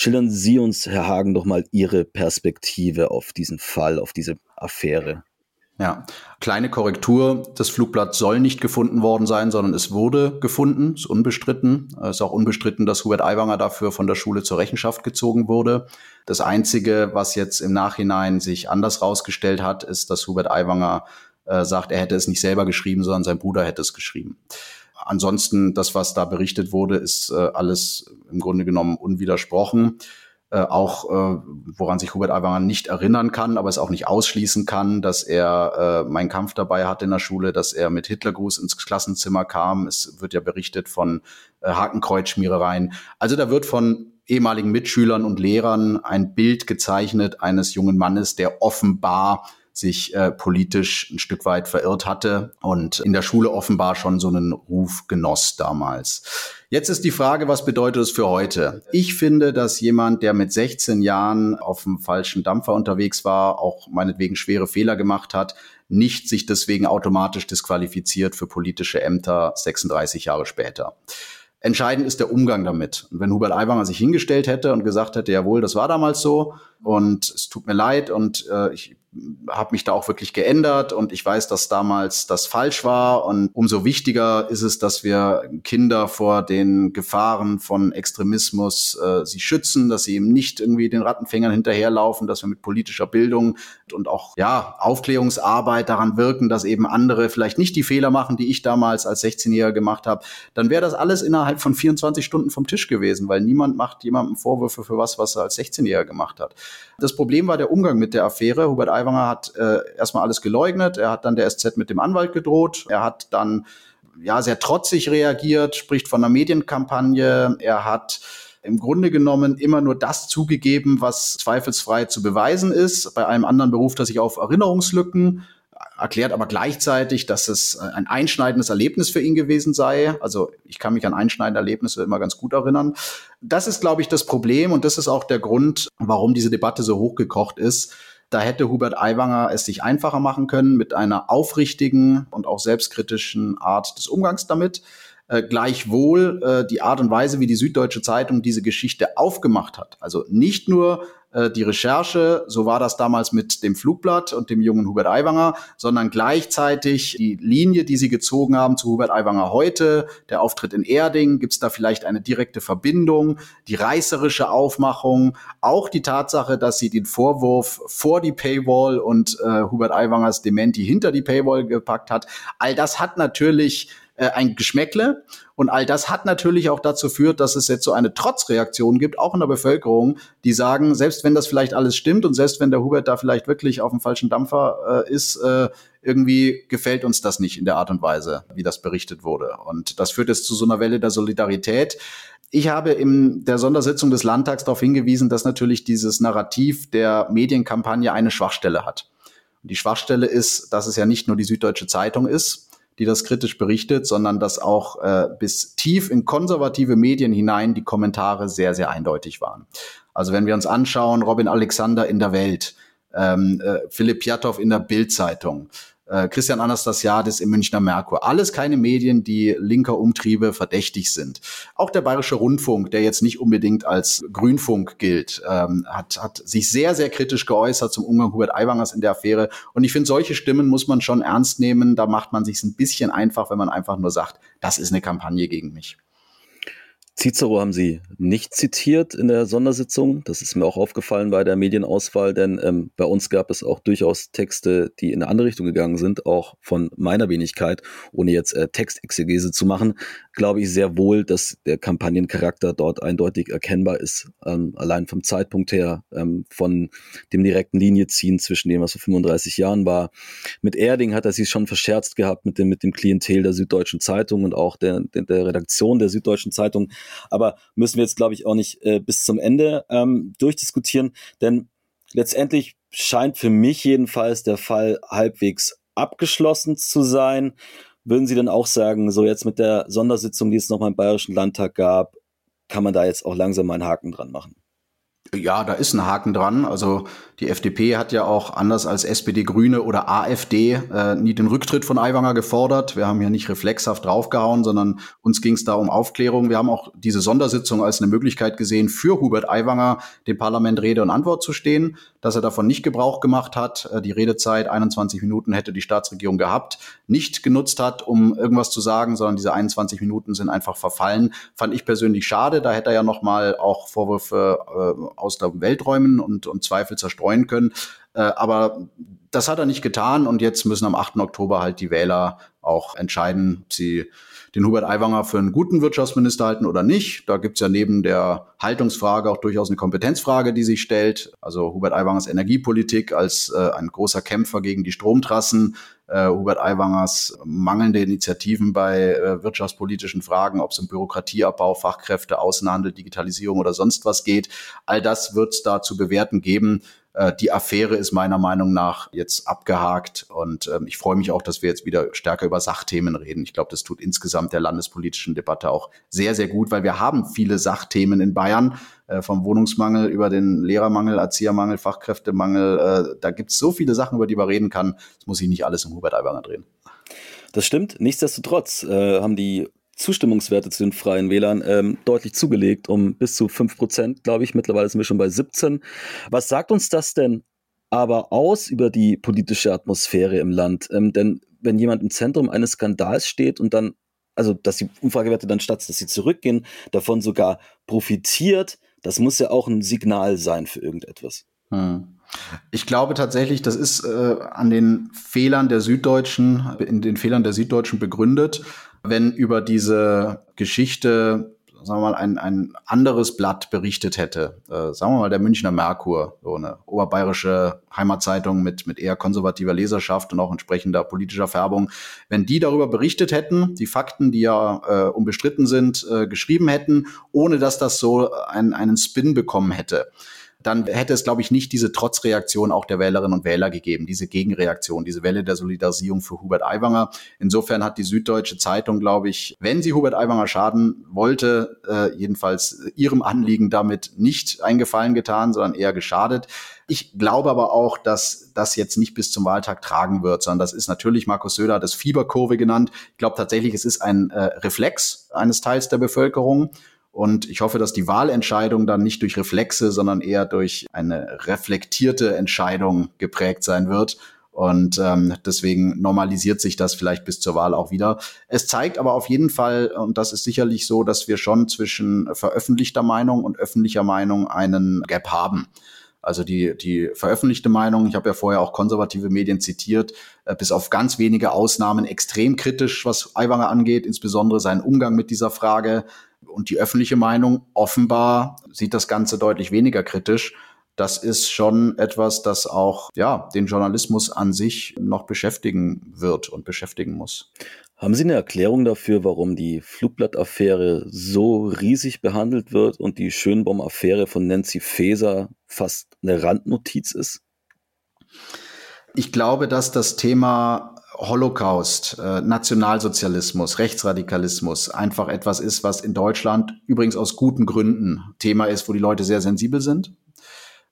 B: Schildern Sie uns, Herr Hagen, doch mal Ihre Perspektive auf diesen Fall, auf diese Affäre.
A: Ja, kleine Korrektur. Das Flugblatt soll nicht gefunden worden sein, sondern es wurde gefunden, ist unbestritten. Es ist auch unbestritten, dass Hubert Aiwanger dafür von der Schule zur Rechenschaft gezogen wurde. Das Einzige, was jetzt im Nachhinein sich anders rausgestellt hat, ist, dass Hubert Aiwanger äh, sagt, er hätte es nicht selber geschrieben, sondern sein Bruder hätte es geschrieben ansonsten, das, was da berichtet wurde, ist äh, alles im Grunde genommen unwidersprochen. Äh, auch äh, woran sich Hubert Aiwanger nicht erinnern kann, aber es auch nicht ausschließen kann, dass er äh, meinen Kampf dabei hatte in der Schule, dass er mit Hitlergruß ins Klassenzimmer kam. Es wird ja berichtet von äh, Hakenkreuzschmierereien. Also da wird von ehemaligen Mitschülern und Lehrern ein Bild gezeichnet eines jungen Mannes, der offenbar sich äh, politisch ein Stück weit verirrt hatte und in der Schule offenbar schon so einen Ruf genoss damals. Jetzt ist die Frage, was bedeutet es für heute? Ich finde, dass jemand, der mit 16 Jahren auf dem falschen Dampfer unterwegs war, auch meinetwegen schwere Fehler gemacht hat, nicht sich deswegen automatisch disqualifiziert für politische Ämter 36 Jahre später. Entscheidend ist der Umgang damit. Und wenn Hubert Aiwanger sich hingestellt hätte und gesagt hätte, jawohl, das war damals so und es tut mir leid und äh, ich habe mich da auch wirklich geändert und ich weiß, dass damals das falsch war und umso wichtiger ist es, dass wir Kinder vor den Gefahren von Extremismus äh, sie schützen, dass sie eben nicht irgendwie den Rattenfängern hinterherlaufen, dass wir mit politischer Bildung und auch ja Aufklärungsarbeit daran wirken, dass eben andere vielleicht nicht die Fehler machen, die ich damals als 16-Jähriger gemacht habe, dann wäre das alles innerhalb von 24 Stunden vom Tisch gewesen, weil niemand macht jemandem Vorwürfe für was, was er als 16-Jähriger gemacht hat. Das Problem war der Umgang mit der Affäre. Hubert Aiwanger hat äh, erstmal alles geleugnet. Er hat dann der SZ mit dem Anwalt gedroht. Er hat dann ja sehr trotzig reagiert, spricht von einer Medienkampagne. Er hat im Grunde genommen immer nur das zugegeben, was zweifelsfrei zu beweisen ist. Bei einem anderen beruft er sich auf Erinnerungslücken erklärt aber gleichzeitig, dass es äh, ein einschneidendes Erlebnis für ihn gewesen sei. Also ich kann mich an einschneidende Erlebnisse immer ganz gut erinnern. Das ist, glaube ich, das Problem und das ist auch der Grund, warum diese Debatte so hochgekocht ist. Da hätte Hubert Aiwanger es sich einfacher machen können mit einer aufrichtigen und auch selbstkritischen Art des Umgangs damit. Äh, gleichwohl äh, die Art und Weise, wie die Süddeutsche Zeitung diese Geschichte aufgemacht hat. Also nicht nur äh, die Recherche, so war das damals mit dem Flugblatt und dem jungen Hubert Aiwanger, sondern gleichzeitig die Linie, die sie gezogen haben zu Hubert Aiwanger heute, der Auftritt in Erding, gibt es da vielleicht eine direkte Verbindung, die reißerische Aufmachung, auch die Tatsache, dass sie den Vorwurf vor die Paywall und äh, Hubert Aiwangers Dementi hinter die Paywall gepackt hat. All das hat natürlich äh, ein Geschmäckle. Und all das hat natürlich auch dazu führt, dass es jetzt so eine Trotzreaktion gibt, auch in der Bevölkerung, die sagen, selbst wenn das vielleicht alles stimmt und selbst wenn der Hubert da vielleicht wirklich auf dem falschen Dampfer äh, ist, äh, irgendwie gefällt uns das nicht in der Art und Weise, wie das berichtet wurde. Und das führt jetzt zu so einer Welle der Solidarität. Ich habe in der Sondersitzung des Landtags darauf hingewiesen, dass natürlich dieses Narrativ der Medienkampagne eine Schwachstelle hat. Die Schwachstelle ist, dass es ja nicht nur die Süddeutsche Zeitung ist, die das kritisch berichtet, sondern dass auch äh, bis tief in konservative Medien hinein die Kommentare sehr, sehr eindeutig waren. Also wenn wir uns anschauen, Robin Alexander in der Welt, ähm, äh, Philipp Piatow in der Bildzeitung, äh, Christian Anastasiadis im Münchner Merkur. Alles keine Medien, die linker Umtriebe verdächtig sind. Auch der Bayerische Rundfunk, der jetzt nicht unbedingt als Grünfunk gilt, ähm, hat, hat sich sehr, sehr kritisch geäußert zum Umgang Hubert Aiwangers in der Affäre. Und ich finde, solche Stimmen muss man schon ernst nehmen. Da macht man sich ein bisschen einfach, wenn man einfach nur sagt, das ist eine Kampagne gegen mich.
B: Cicero haben Sie nicht zitiert in der Sondersitzung. Das ist mir auch aufgefallen bei der Medienauswahl, denn ähm, bei uns gab es auch durchaus Texte, die in eine andere Richtung gegangen sind, auch von meiner Wenigkeit, ohne jetzt äh, Textexegese zu machen glaube ich sehr wohl, dass der Kampagnencharakter dort eindeutig erkennbar ist, ähm, allein vom Zeitpunkt her, ähm, von dem direkten Linieziehen zwischen dem, was vor 35 Jahren war. Mit Erding hat er sich schon verscherzt gehabt mit dem, mit dem Klientel der Süddeutschen Zeitung und auch der, der, der Redaktion der Süddeutschen Zeitung. Aber müssen wir jetzt, glaube ich, auch nicht äh, bis zum Ende ähm, durchdiskutieren, denn letztendlich scheint für mich jedenfalls der Fall halbwegs abgeschlossen zu sein. Würden Sie denn auch sagen, so jetzt mit der Sondersitzung, die es nochmal im Bayerischen Landtag gab, kann man da jetzt auch langsam mal einen Haken dran machen?
A: Ja, da ist ein Haken dran. Also die FDP hat ja auch anders als SPD, Grüne oder AfD äh, nie den Rücktritt von Aiwanger gefordert. Wir haben hier nicht reflexhaft draufgehauen, sondern uns ging es da um Aufklärung. Wir haben auch diese Sondersitzung als eine Möglichkeit gesehen, für Hubert Aiwanger dem Parlament Rede und Antwort zu stehen. Dass er davon nicht Gebrauch gemacht hat, äh, die Redezeit 21 Minuten hätte die Staatsregierung gehabt, nicht genutzt hat, um irgendwas zu sagen, sondern diese 21 Minuten sind einfach verfallen, fand ich persönlich schade. Da hätte er ja noch mal auch Vorwürfe äh, aus der Welt räumen und, und Zweifel zerstreuen können. Äh, aber das hat er nicht getan und jetzt müssen am 8. Oktober halt die Wähler auch entscheiden, ob sie den Hubert Aiwanger für einen guten Wirtschaftsminister halten oder nicht. Da gibt's ja neben der Haltungsfrage auch durchaus eine Kompetenzfrage, die sich stellt. Also Hubert Aiwangers Energiepolitik als äh, ein großer Kämpfer gegen die Stromtrassen, äh, Hubert Aiwangers mangelnde Initiativen bei äh, wirtschaftspolitischen Fragen, ob es um Bürokratieabbau, Fachkräfte, Außenhandel, Digitalisierung oder sonst was geht. All das wird es da zu bewerten geben. Äh, die Affäre ist meiner Meinung nach jetzt abgehakt und ähm, ich freue mich auch, dass wir jetzt wieder stärker über Sachthemen reden. Ich glaube, das tut insgesamt der landespolitischen Debatte auch sehr, sehr gut, weil wir haben viele Sachthemen in Bayern, äh, vom Wohnungsmangel über den Lehrermangel, Erziehermangel, Fachkräftemangel. Äh, da gibt es so viele Sachen, über die man reden kann. Das muss ich nicht alles um Hubert Aiwanger drehen.
B: Das stimmt. Nichtsdestotrotz äh, haben die Zustimmungswerte zu den Freien Wählern ähm, deutlich zugelegt, um bis zu 5 Prozent, glaube ich. Mittlerweile sind wir schon bei 17. Was sagt uns das denn aber aus über die politische Atmosphäre im Land? Ähm, denn wenn jemand im Zentrum eines Skandals steht und dann, also dass die Umfragewerte dann statt, dass sie zurückgehen, davon sogar profitiert, das muss ja auch ein Signal sein für irgendetwas. Hm.
A: Ich glaube tatsächlich, das ist äh, an den Fehlern der Süddeutschen, in den Fehlern der Süddeutschen begründet wenn über diese Geschichte sagen wir mal, ein, ein anderes Blatt berichtet hätte, äh, sagen wir mal der Münchner Merkur, so eine oberbayerische Heimatzeitung mit, mit eher konservativer Leserschaft und auch entsprechender politischer Färbung, wenn die darüber berichtet hätten, die Fakten, die ja äh, unbestritten sind, äh, geschrieben hätten, ohne dass das so ein, einen Spin bekommen hätte dann hätte es, glaube ich, nicht diese Trotzreaktion auch der Wählerinnen und Wähler gegeben, diese Gegenreaktion, diese Welle der Solidarisierung für Hubert Aiwanger. Insofern hat die Süddeutsche Zeitung, glaube ich, wenn sie Hubert Aiwanger schaden wollte, äh, jedenfalls ihrem Anliegen damit nicht eingefallen getan, sondern eher geschadet. Ich glaube aber auch, dass das jetzt nicht bis zum Wahltag tragen wird, sondern das ist natürlich, Markus Söder hat das Fieberkurve genannt. Ich glaube tatsächlich, es ist ein äh, Reflex eines Teils der Bevölkerung. Und ich hoffe, dass die Wahlentscheidung dann nicht durch Reflexe, sondern eher durch eine reflektierte Entscheidung geprägt sein wird. Und ähm, deswegen normalisiert sich das vielleicht bis zur Wahl auch wieder. Es zeigt aber auf jeden Fall, und das ist sicherlich so, dass wir schon zwischen veröffentlichter Meinung und öffentlicher Meinung einen Gap haben. Also die, die veröffentlichte Meinung, ich habe ja vorher auch konservative Medien zitiert, äh, bis auf ganz wenige Ausnahmen extrem kritisch, was Aiwanger angeht, insbesondere seinen Umgang mit dieser Frage. Und die öffentliche Meinung offenbar sieht das Ganze deutlich weniger kritisch. Das ist schon etwas, das auch ja, den Journalismus an sich noch beschäftigen wird und beschäftigen muss.
B: Haben Sie eine Erklärung dafür, warum die Flugblattaffäre so riesig behandelt wird und die Schönbaum-Affäre von Nancy Faeser fast eine Randnotiz ist?
A: Ich glaube, dass das Thema Holocaust, äh, Nationalsozialismus, Rechtsradikalismus einfach etwas ist, was in Deutschland übrigens aus guten Gründen Thema ist, wo die Leute sehr sensibel sind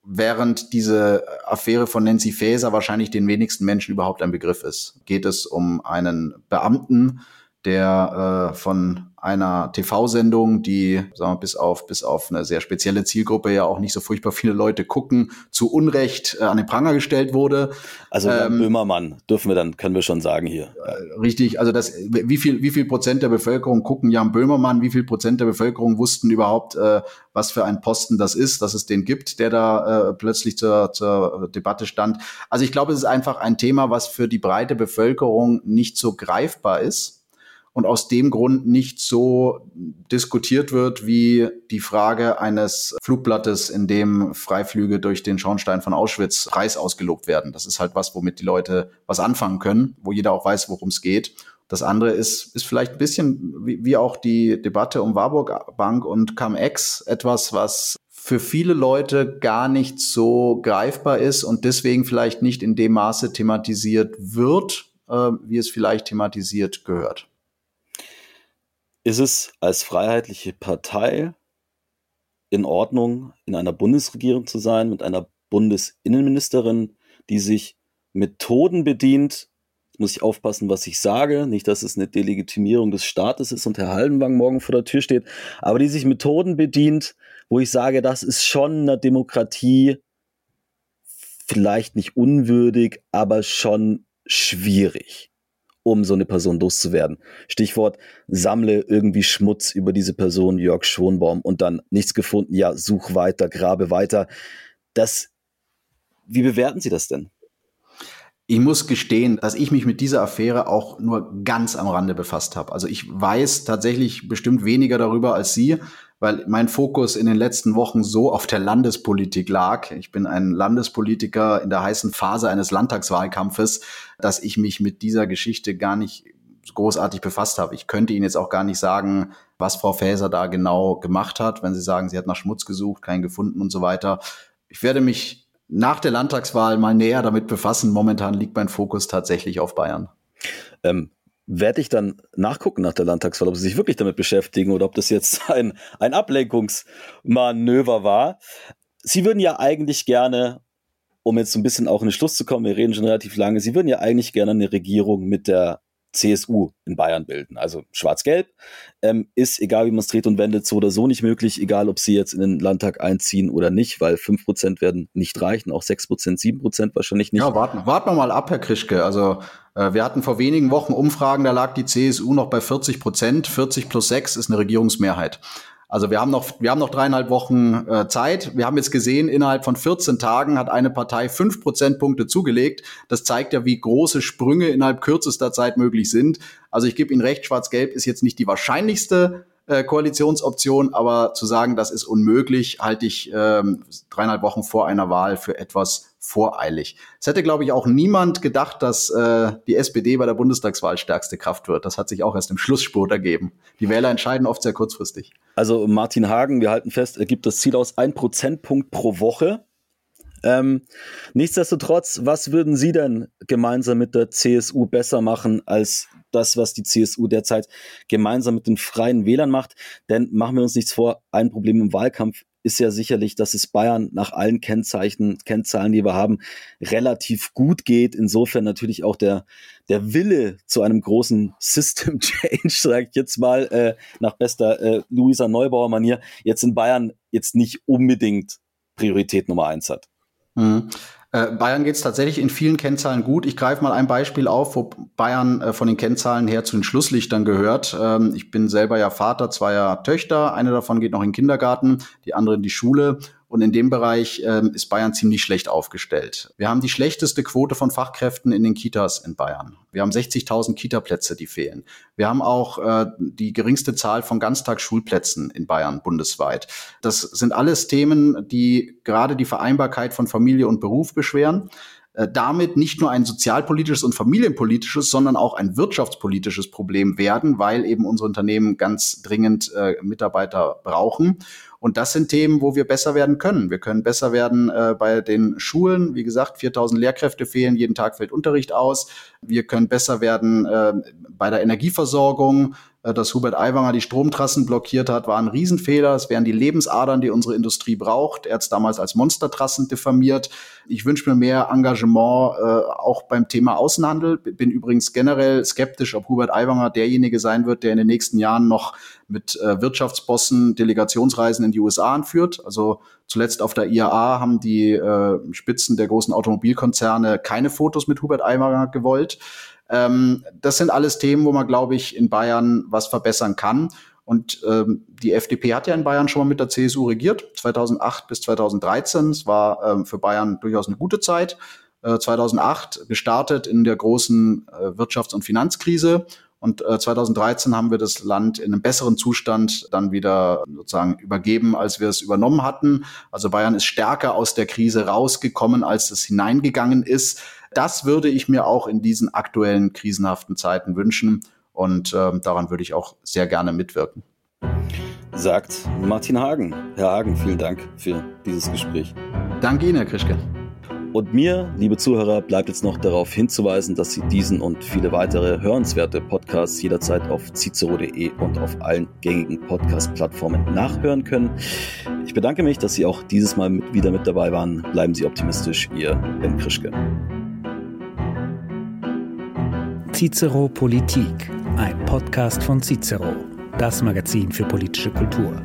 A: während diese Affäre von Nancy Faeser wahrscheinlich den wenigsten Menschen überhaupt ein Begriff ist. Geht es um einen Beamten, der äh, von einer TV-Sendung, die sagen wir, bis auf bis auf eine sehr spezielle Zielgruppe ja auch nicht so furchtbar viele Leute gucken, zu Unrecht äh, an den Pranger gestellt wurde.
B: Also ähm, Böhmermann dürfen wir dann können wir schon sagen hier.
A: Äh, richtig, also das wie viel wie viel Prozent der Bevölkerung gucken Jan Böhmermann, wie viel Prozent der Bevölkerung wussten überhaupt, äh, was für ein Posten das ist, dass es den gibt, der da äh, plötzlich zur, zur Debatte stand. Also ich glaube, es ist einfach ein Thema, was für die breite Bevölkerung nicht so greifbar ist und aus dem Grund nicht so diskutiert wird wie die Frage eines Flugblattes, in dem Freiflüge durch den Schornstein von Auschwitz Preis ausgelobt werden. Das ist halt was, womit die Leute was anfangen können, wo jeder auch weiß, worum es geht. Das andere ist, ist vielleicht ein bisschen wie, wie auch die Debatte um Warburg Bank und CumEx etwas, was für viele Leute gar nicht so greifbar ist und deswegen vielleicht nicht in dem Maße thematisiert wird, äh, wie es vielleicht thematisiert gehört.
B: Ist es als freiheitliche Partei in Ordnung, in einer Bundesregierung zu sein, mit einer Bundesinnenministerin, die sich Methoden bedient, muss ich aufpassen, was ich sage, nicht, dass es eine Delegitimierung des Staates ist und Herr Haldenwang morgen vor der Tür steht, aber die sich Methoden bedient, wo ich sage, das ist schon einer Demokratie vielleicht nicht unwürdig, aber schon schwierig um so eine Person loszuwerden. Stichwort, sammle irgendwie Schmutz über diese Person, Jörg Schwonbaum, und dann nichts gefunden, ja, such weiter, grabe weiter. Das, wie bewerten Sie das denn?
A: Ich muss gestehen, dass ich mich mit dieser Affäre auch nur ganz am Rande befasst habe. Also ich weiß tatsächlich bestimmt weniger darüber als Sie weil mein Fokus in den letzten Wochen so auf der Landespolitik lag. Ich bin ein Landespolitiker in der heißen Phase eines Landtagswahlkampfes, dass ich mich mit dieser Geschichte gar nicht großartig befasst habe. Ich könnte Ihnen jetzt auch gar nicht sagen, was Frau Faeser da genau gemacht hat, wenn Sie sagen, sie hat nach Schmutz gesucht, keinen gefunden und so weiter. Ich werde mich nach der Landtagswahl mal näher damit befassen. Momentan liegt mein Fokus tatsächlich auf Bayern.
B: Ähm, werde ich dann nachgucken nach der Landtagswahl, ob sie sich wirklich damit beschäftigen oder ob das jetzt ein, ein Ablenkungsmanöver war. Sie würden ja eigentlich gerne, um jetzt so ein bisschen auch in den Schluss zu kommen, wir reden schon relativ lange, Sie würden ja eigentlich gerne eine Regierung mit der CSU in Bayern bilden. Also schwarz-gelb ähm, ist, egal wie man es dreht und wendet, so oder so nicht möglich, egal ob sie jetzt in den Landtag einziehen oder nicht, weil 5% werden nicht reichen, auch 6%, 7% wahrscheinlich nicht.
A: Ja, warten, warten wir mal ab, Herr Krischke. Also äh, wir hatten vor wenigen Wochen Umfragen, da lag die CSU noch bei 40 Prozent. 40 plus 6 ist eine Regierungsmehrheit. Also wir haben noch, wir haben noch dreieinhalb Wochen äh, Zeit. Wir haben jetzt gesehen, innerhalb von 14 Tagen hat eine Partei fünf Prozentpunkte zugelegt. Das zeigt ja, wie große Sprünge innerhalb kürzester Zeit möglich sind. Also ich gebe Ihnen recht, Schwarz-Gelb ist jetzt nicht die wahrscheinlichste äh, Koalitionsoption, aber zu sagen, das ist unmöglich, halte ich ähm, dreieinhalb Wochen vor einer Wahl für etwas voreilig. Es hätte, glaube ich, auch niemand gedacht, dass äh, die SPD bei der Bundestagswahl stärkste Kraft wird. Das hat sich auch erst im Schlussspurt ergeben. Die Wähler entscheiden oft sehr kurzfristig.
B: Also Martin Hagen, wir halten fest, er gibt das Ziel aus, ein Prozentpunkt pro Woche. Ähm, nichtsdestotrotz, was würden Sie denn gemeinsam mit der CSU besser machen als das, was die CSU derzeit gemeinsam mit den freien Wählern macht? Denn machen wir uns nichts vor, ein Problem im Wahlkampf ist ja sicherlich, dass es Bayern nach allen Kennzeichen, Kennzahlen, die wir haben, relativ gut geht. Insofern natürlich auch der, der Wille zu einem großen System Change, sage ich jetzt mal, äh, nach bester äh, Luisa Neubauer Manier, jetzt in Bayern jetzt nicht unbedingt Priorität Nummer eins hat.
A: Mhm. Äh, Bayern geht es tatsächlich in vielen Kennzahlen gut. Ich greife mal ein Beispiel auf, wo Bayern äh, von den Kennzahlen her zu den Schlusslichtern gehört. Ähm, ich bin selber ja Vater zweier Töchter. Eine davon geht noch in den Kindergarten, die andere in die Schule. Und in dem Bereich ähm, ist Bayern ziemlich schlecht aufgestellt. Wir haben die schlechteste Quote von Fachkräften in den Kitas in Bayern. Wir haben 60.000 Kitaplätze, die fehlen. Wir haben auch äh, die geringste Zahl von Ganztagsschulplätzen in Bayern bundesweit. Das sind alles Themen, die gerade die Vereinbarkeit von Familie und Beruf beschweren. Äh, damit nicht nur ein sozialpolitisches und familienpolitisches, sondern auch ein wirtschaftspolitisches Problem werden, weil eben unsere Unternehmen ganz dringend äh, Mitarbeiter brauchen. Und das sind Themen, wo wir besser werden können. Wir können besser werden äh, bei den Schulen. Wie gesagt, 4000 Lehrkräfte fehlen, jeden Tag fällt Unterricht aus. Wir können besser werden äh, bei der Energieversorgung. Äh, dass Hubert Aiwanger die Stromtrassen blockiert hat, war ein Riesenfehler. Es wären die Lebensadern, die unsere Industrie braucht. Er hat es damals als Monstertrassen diffamiert. Ich wünsche mir mehr Engagement äh, auch beim Thema Außenhandel. Bin übrigens generell skeptisch, ob Hubert Aiwanger derjenige sein wird, der in den nächsten Jahren noch mit äh, Wirtschaftsbossen Delegationsreisen in die USA anführt. Also zuletzt auf der IAA haben die äh, Spitzen der großen Automobilkonzerne keine Fotos mit Hubert Aiwanger gewollt. Ähm, das sind alles Themen, wo man, glaube ich, in Bayern was verbessern kann. Und ähm, die FDP hat ja in Bayern schon mal mit der CSU regiert, 2008 bis 2013. Es war ähm, für Bayern durchaus eine gute Zeit. Äh, 2008 gestartet in der großen äh, Wirtschafts- und Finanzkrise. Und äh, 2013 haben wir das Land in einem besseren Zustand dann wieder sozusagen übergeben, als wir es übernommen hatten. Also Bayern ist stärker aus der Krise rausgekommen, als es hineingegangen ist. Das würde ich mir auch in diesen aktuellen krisenhaften Zeiten wünschen und äh, daran würde ich auch sehr gerne mitwirken.
B: Sagt Martin Hagen. Herr Hagen, vielen Dank für dieses Gespräch.
A: Danke Ihnen, Herr Krischke.
B: Und mir, liebe Zuhörer, bleibt jetzt noch darauf hinzuweisen, dass Sie diesen und viele weitere hörenswerte Podcasts jederzeit auf cicero.de und auf allen gängigen Podcast-Plattformen nachhören können. Ich bedanke mich, dass Sie auch dieses Mal mit, wieder mit dabei waren. Bleiben Sie optimistisch, Ihr Ben Krischke.
C: Cicero Politik, ein Podcast von Cicero, das Magazin für politische Kultur.